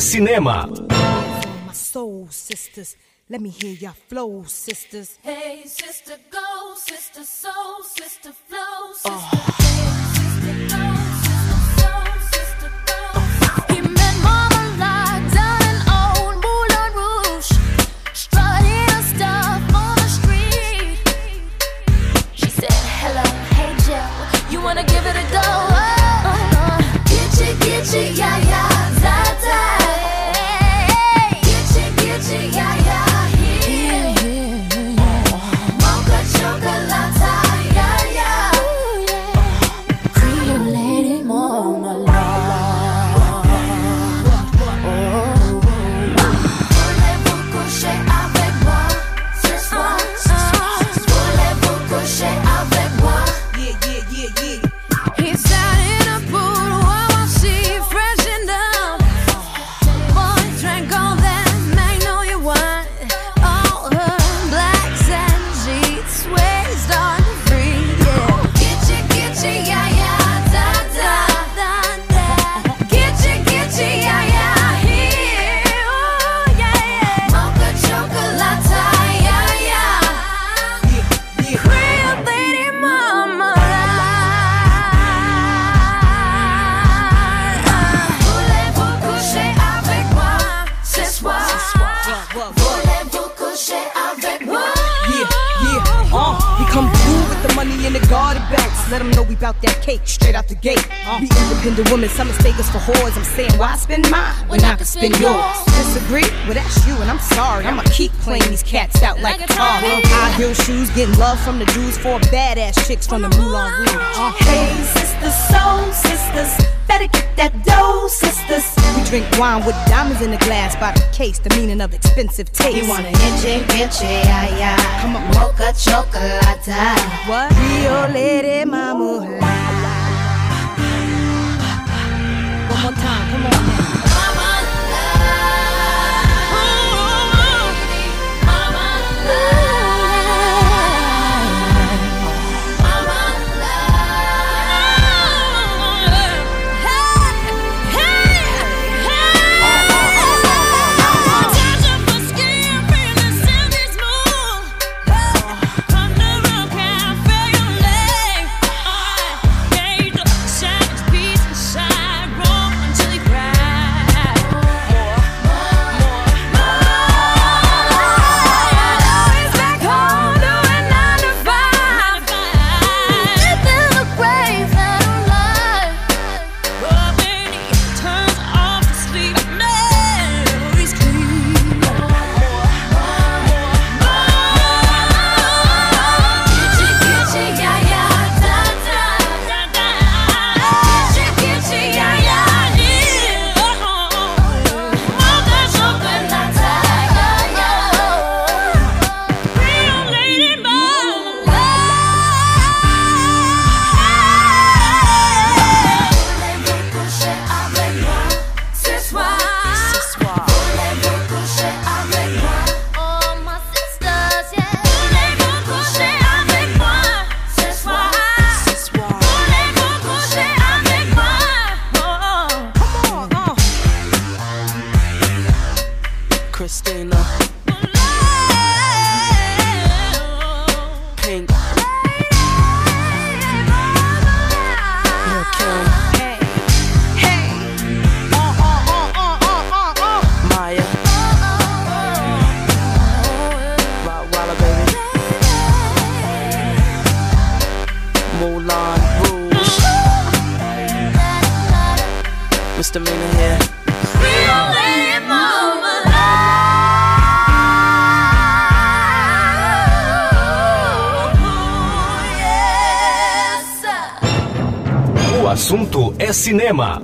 cinema. My Soul sisters, let me hear your flow, sisters. Hey, sisters. Women, some mistake us for whores. I'm saying, why spend mine when I can spend yours? Disagree? Well, that's you, and I'm sorry. I'ma keep playing these cats out like, a car. High heel shoes, getting love from the dudes, four badass chicks from the Moulin Rouge. Uh-huh. Hey, sisters, soul sisters, better get that dough, sisters. We drink wine with diamonds in the glass by the case, the meaning of expensive taste. You wanna enche, enche, ay, ay. Come on, mocha chocolate. What? Rio Lady Mamula one more time. Come on. now. assunto é cinema.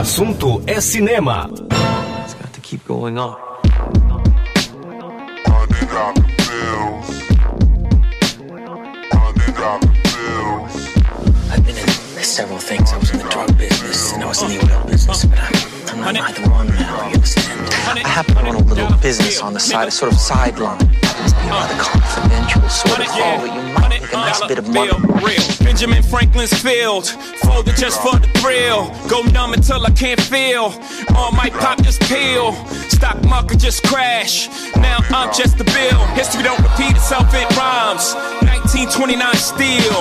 Assunto é cinema. It's got to keep going on. I've been in several things. I was in the drug business and I was in the oil business, but I'm, I'm not either one now. You understand? I happen to run a little business on the side, a sort of sideline. Must be a rather confidential sort of haul that you might make a nice uh, bit of money. real. Benjamin Franklin's field, folded just for the thrill. Go numb until I can't feel. All my pop just peel. Stock market just crash. Now I'm just a bill. History don't repeat itself, it rhymes. 1929 steel.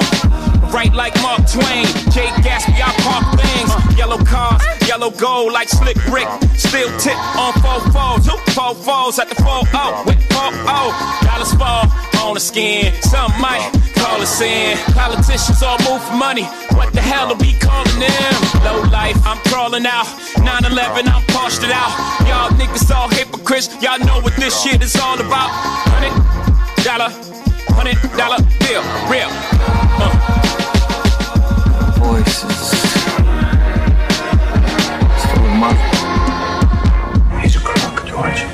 Right like Mark Twain, Jake Gatsby, I park things. Yellow cars, yellow gold like Slick Rick. Still tip on four fours, two four fours at the four oh, with four oh. Dollars fall on the skin, some might call us in. Politicians all move for money. What the hell are we calling them? Low life, I'm crawling out. 9-11, I'm parched it out. Y'all niggas all hypocrites. Y'all know what this shit is all about. Hundred dollar, hundred dollar bill, real. Uh. Voices. It's full of money. He's a crook, George.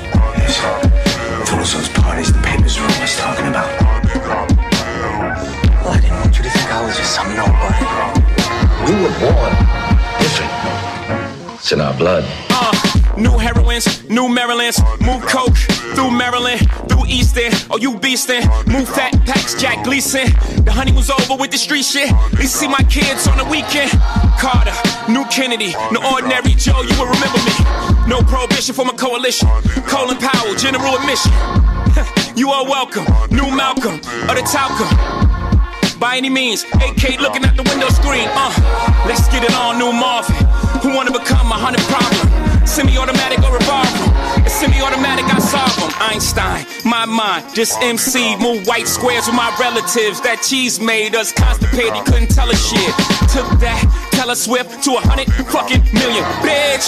It's in our blood. Uh, new heroines, new Marylands, move coke through Maryland, through Easton. Oh, you beastin', move fat packs, Jack Gleason. The honey was over with the street shit. Least see my kids on the weekend. Carter, new Kennedy, no ordinary Joe, you will remember me. No prohibition for my coalition. Colin Powell, general admission. <laughs> you are welcome, new Malcolm, or the Talcum by any means. AK looking at the window screen. Uh, let's get it on, new Marvin. Who wanna become a hundred problem? Semi-automatic or revolver? It's semi-automatic, I solve them. Einstein, my mind, this MC, move white squares with my relatives. That cheese made us constipated, couldn't tell us shit. Took that Taylor Swift to a hundred fucking million, bitch.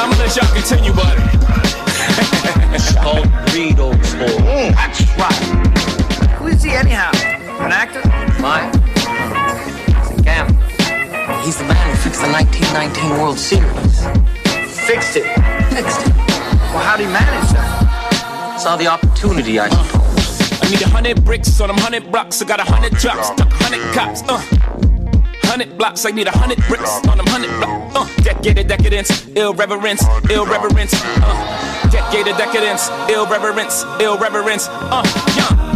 I'ma let y'all continue, but It's called greed, old fool. That's right. Who is he anyhow? An actor? Mine? He's a gambler. He's the man who fixed the 1919 World Series. Fixed it. Fixed it. Well, how'd he manage that? Saw the opportunity, I suppose. Need a hundred bricks on them hundred blocks. I got a hundred drops, tuck a hundred cops. Uh. Hundred blocks, I need a hundred bricks on them hundred blocks. Uh, decade of decadence, irreverence, irreverence. Uh, decade of decadence, irreverence, irreverence. Uh, yeah.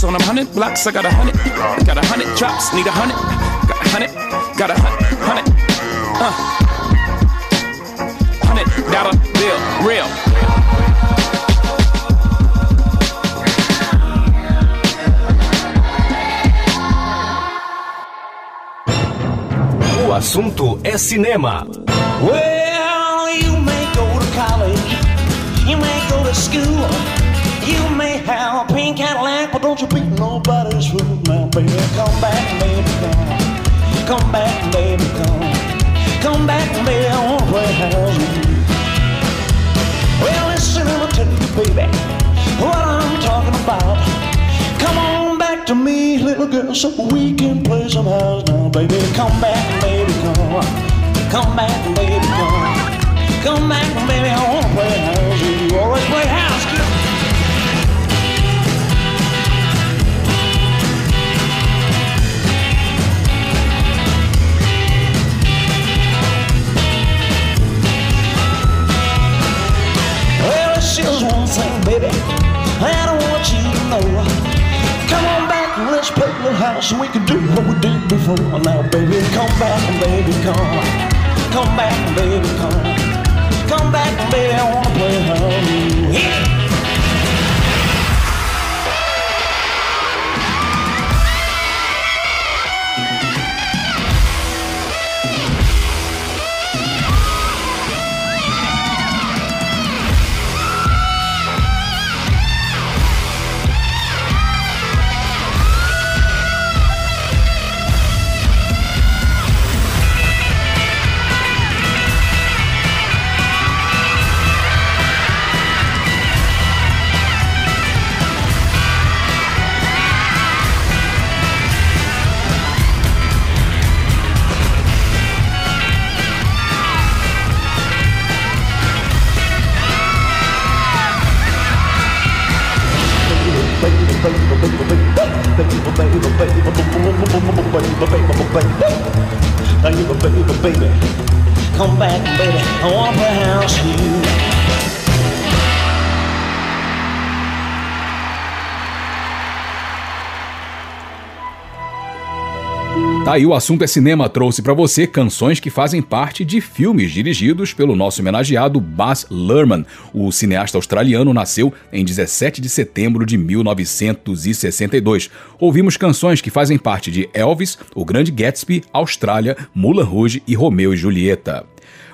Hundred bricks on them hundred blocks. I got a hundred, got a hundred drops. Need a hundred, got a hundred, got a hundred, hundred. Uh, hundred dollar bill, real. O assunto é cinema. Well, you may go to college, you may go to school, you may have a pink Cadillac, but don't you beat nobody's fool now, baby. Come back, baby, come. Come back, baby, come. Come back, baby, I wanna play house with you. Well, listen, I'll tell you, baby, what I'm talking about. Come on back to me, little girl, so we can play some house now, baby. Come back, baby, come. Come back, baby, come. Come back, baby, I wanna play house with you. Always play house, girl. Just one thing, baby. I don't want you to know. Come on back let's play little house and we can do what we did before. Now, baby, come back, baby, come. Come back, baby, come. Come back, baby, I wanna play you. Yeah. Tá aí o assunto é cinema trouxe pra você canções que fazem parte de filmes dirigidos pelo nosso homenageado Baz Luhrmann. O cineasta australiano nasceu em 17 de setembro de 1962. Ouvimos canções que fazem parte de Elvis, O Grande Gatsby, Austrália, Mulan Rouge e Romeu e Julieta.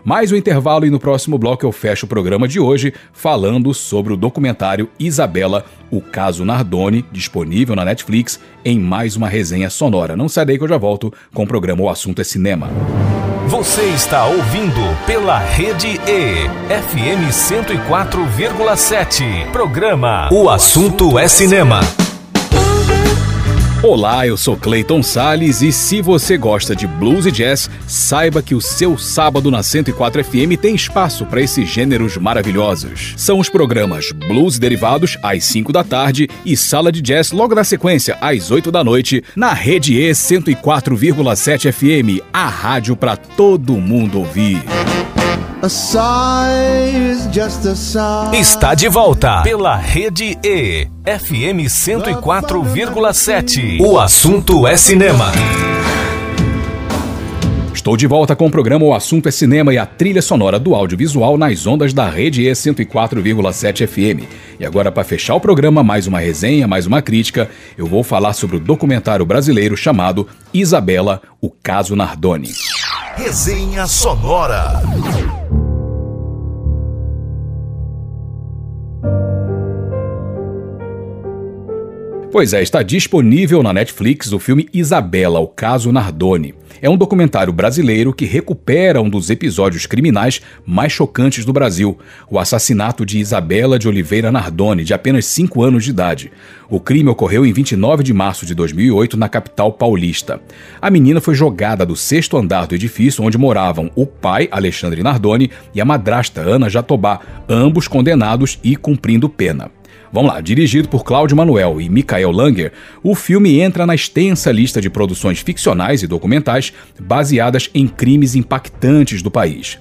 Mais um intervalo e no próximo bloco eu fecho o programa de hoje falando sobre o documentário Isabela, o caso Nardoni, disponível na Netflix em mais uma resenha sonora. Não sai daí que eu já volto com o programa O Assunto é Cinema. Você está ouvindo pela Rede E, FM 104,7. Programa O Assunto é Cinema. Olá, eu sou Clayton Sales e se você gosta de blues e jazz, saiba que o seu sábado na 104 FM tem espaço para esses gêneros maravilhosos. São os programas Blues Derivados às 5 da tarde e Sala de Jazz logo na sequência às 8 da noite na Rede E 104,7 FM, a rádio para todo mundo ouvir. Está de volta pela Rede E, FM 104,7. O assunto é cinema. Estou de volta com o programa O Assunto é Cinema e a trilha sonora do audiovisual nas ondas da Rede E 104,7 FM. E agora, para fechar o programa, mais uma resenha, mais uma crítica, eu vou falar sobre o documentário brasileiro chamado Isabela, o caso Nardoni. Resenha sonora. Pois é, está disponível na Netflix o filme Isabela, o caso Nardoni. É um documentário brasileiro que recupera um dos episódios criminais mais chocantes do Brasil, o assassinato de Isabela de Oliveira Nardoni, de apenas 5 anos de idade. O crime ocorreu em 29 de março de 2008 na capital paulista. A menina foi jogada do sexto andar do edifício onde moravam o pai, Alexandre Nardoni, e a madrasta, Ana Jatobá, ambos condenados e cumprindo pena. Vamos lá, dirigido por Cláudio Manuel e Michael Langer, o filme entra na extensa lista de produções ficcionais e documentais baseadas em crimes impactantes do país.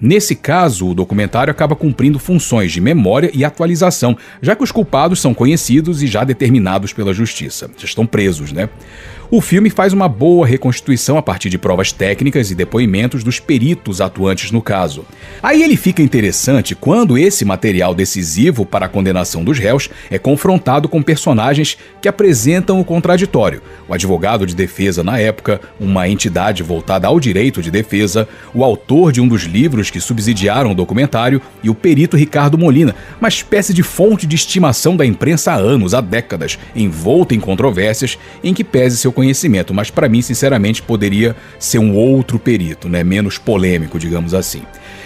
Nesse caso, o documentário acaba cumprindo funções de memória e atualização, já que os culpados são conhecidos e já determinados pela justiça. Já estão presos, né? O filme faz uma boa reconstituição a partir de provas técnicas e depoimentos dos peritos atuantes no caso. Aí ele fica interessante quando esse material decisivo para a condenação dos réus é confrontado com personagens que apresentam o contraditório. O advogado de defesa na época, uma entidade voltada ao direito de defesa, o autor de um dos livros que subsidiaram o documentário e o perito Ricardo Molina, uma espécie de fonte de estimação da imprensa há anos, há décadas, envolta em controvérsias em que pese seu mas para mim, sinceramente, poderia ser um outro perito, né? menos polêmico, digamos assim.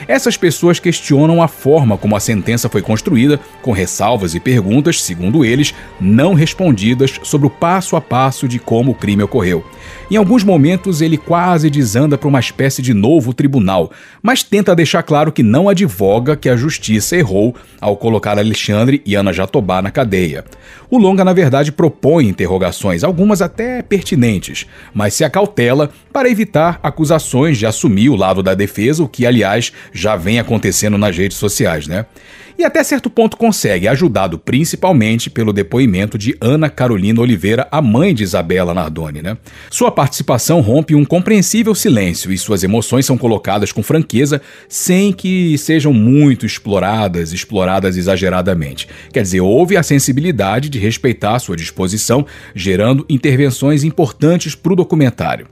Essas pessoas questionam a forma como a sentença foi construída, com ressalvas e perguntas, segundo eles, não respondidas sobre o passo a passo de como o crime ocorreu. Em alguns momentos, ele quase desanda para uma espécie de novo tribunal, mas tenta deixar claro que não advoga que a justiça errou ao colocar Alexandre e Ana Jatobá na cadeia. O longa, na verdade, propõe interrogações, algumas até pertinentes, mas se acautela para evitar acusações de assumir o lado da defesa, o que, aliás, já vem acontecendo nas redes sociais, né? E até certo ponto consegue, ajudado principalmente pelo depoimento de Ana Carolina Oliveira, a mãe de Isabela Nardoni, né? Sua participação rompe um compreensível silêncio e suas emoções são colocadas com franqueza, sem que sejam muito exploradas, exploradas exageradamente. Quer dizer, houve a sensibilidade de respeitar sua disposição, gerando intervenções importantes para o documentário.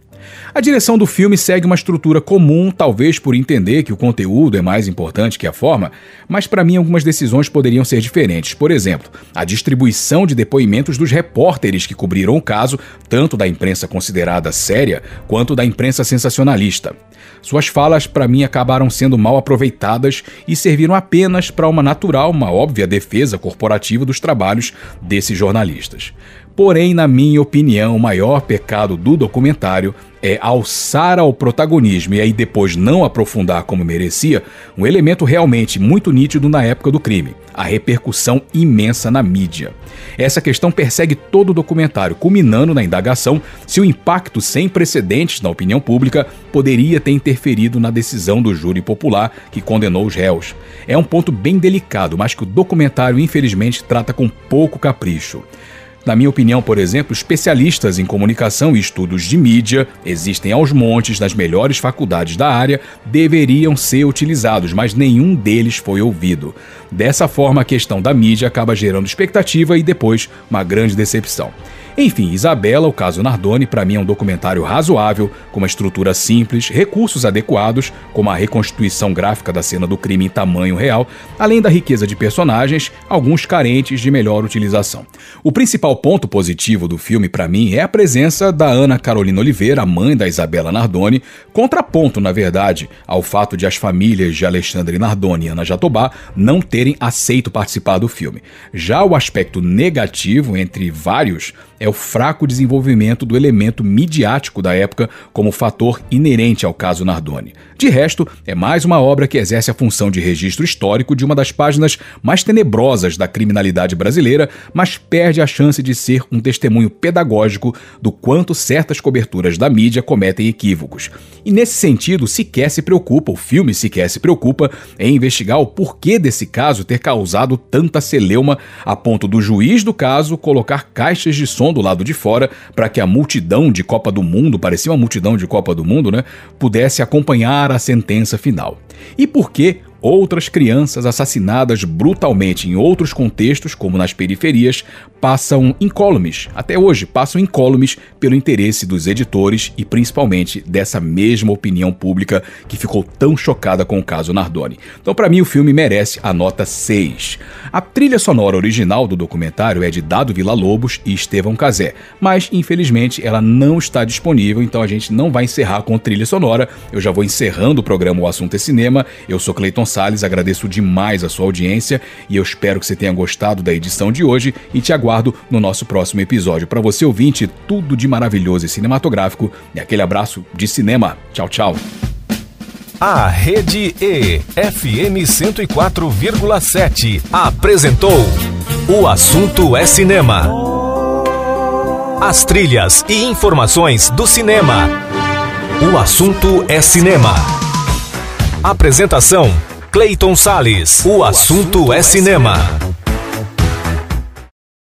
A direção do filme segue uma estrutura comum, talvez por entender que o conteúdo é mais importante que a forma, mas para mim algumas decisões poderiam ser diferentes. Por exemplo, a distribuição de depoimentos dos repórteres que cobriram o caso, tanto da imprensa considerada séria quanto da imprensa sensacionalista. Suas falas, para mim, acabaram sendo mal aproveitadas e serviram apenas para uma natural, uma óbvia defesa corporativa dos trabalhos desses jornalistas. Porém, na minha opinião, o maior pecado do documentário é alçar ao protagonismo e aí depois não aprofundar como merecia um elemento realmente muito nítido na época do crime: a repercussão imensa na mídia. Essa questão persegue todo o documentário, culminando na indagação se o impacto sem precedentes na opinião pública poderia ter interferido na decisão do júri popular que condenou os réus. É um ponto bem delicado, mas que o documentário infelizmente trata com pouco capricho. Na minha opinião, por exemplo, especialistas em comunicação e estudos de mídia existem aos montes nas melhores faculdades da área, deveriam ser utilizados, mas nenhum deles foi ouvido. Dessa forma, a questão da mídia acaba gerando expectativa e depois uma grande decepção. Enfim, Isabela, o caso Nardoni, para mim é um documentário razoável, com uma estrutura simples, recursos adequados, como a reconstituição gráfica da cena do crime em tamanho real, além da riqueza de personagens, alguns carentes de melhor utilização. O principal ponto positivo do filme para mim é a presença da Ana Carolina Oliveira, mãe da Isabela Nardoni, contraponto, na verdade, ao fato de as famílias de Alexandre Nardoni e Ana Jatobá não terem aceito participar do filme. Já o aspecto negativo, entre vários, é o fraco desenvolvimento do elemento midiático da época como fator inerente ao caso Nardoni. De resto, é mais uma obra que exerce a função de registro histórico de uma das páginas mais tenebrosas da criminalidade brasileira, mas perde a chance de ser um testemunho pedagógico do quanto certas coberturas da mídia cometem equívocos. E nesse sentido, sequer se preocupa, o filme sequer se preocupa em investigar o porquê desse caso ter causado tanta celeuma a ponto do juiz do caso colocar caixas de som do lado de fora para que a multidão de Copa do Mundo, parecia uma multidão de Copa do Mundo, né, pudesse acompanhar a sentença final. E por que Outras crianças assassinadas brutalmente em outros contextos, como nas periferias, passam incólumes, até hoje passam incólumes pelo interesse dos editores e principalmente dessa mesma opinião pública que ficou tão chocada com o caso Nardoni. Então, para mim, o filme merece a nota 6. A trilha sonora original do documentário é de Dado Villa-Lobos e Estevão Cazé, mas infelizmente ela não está disponível, então a gente não vai encerrar com trilha sonora. Eu já vou encerrando o programa O Assunto é Cinema. Eu sou Cleiton Salles, agradeço demais a sua audiência e eu espero que você tenha gostado da edição de hoje e te aguardo no nosso próximo episódio. Para você ouvinte, tudo de maravilhoso e cinematográfico e aquele abraço de cinema. Tchau, tchau. A Rede E FM 104,7 apresentou O Assunto é Cinema. As trilhas e informações do cinema. O Assunto é Cinema. Apresentação: Clayton Sales. O assunto é cinema.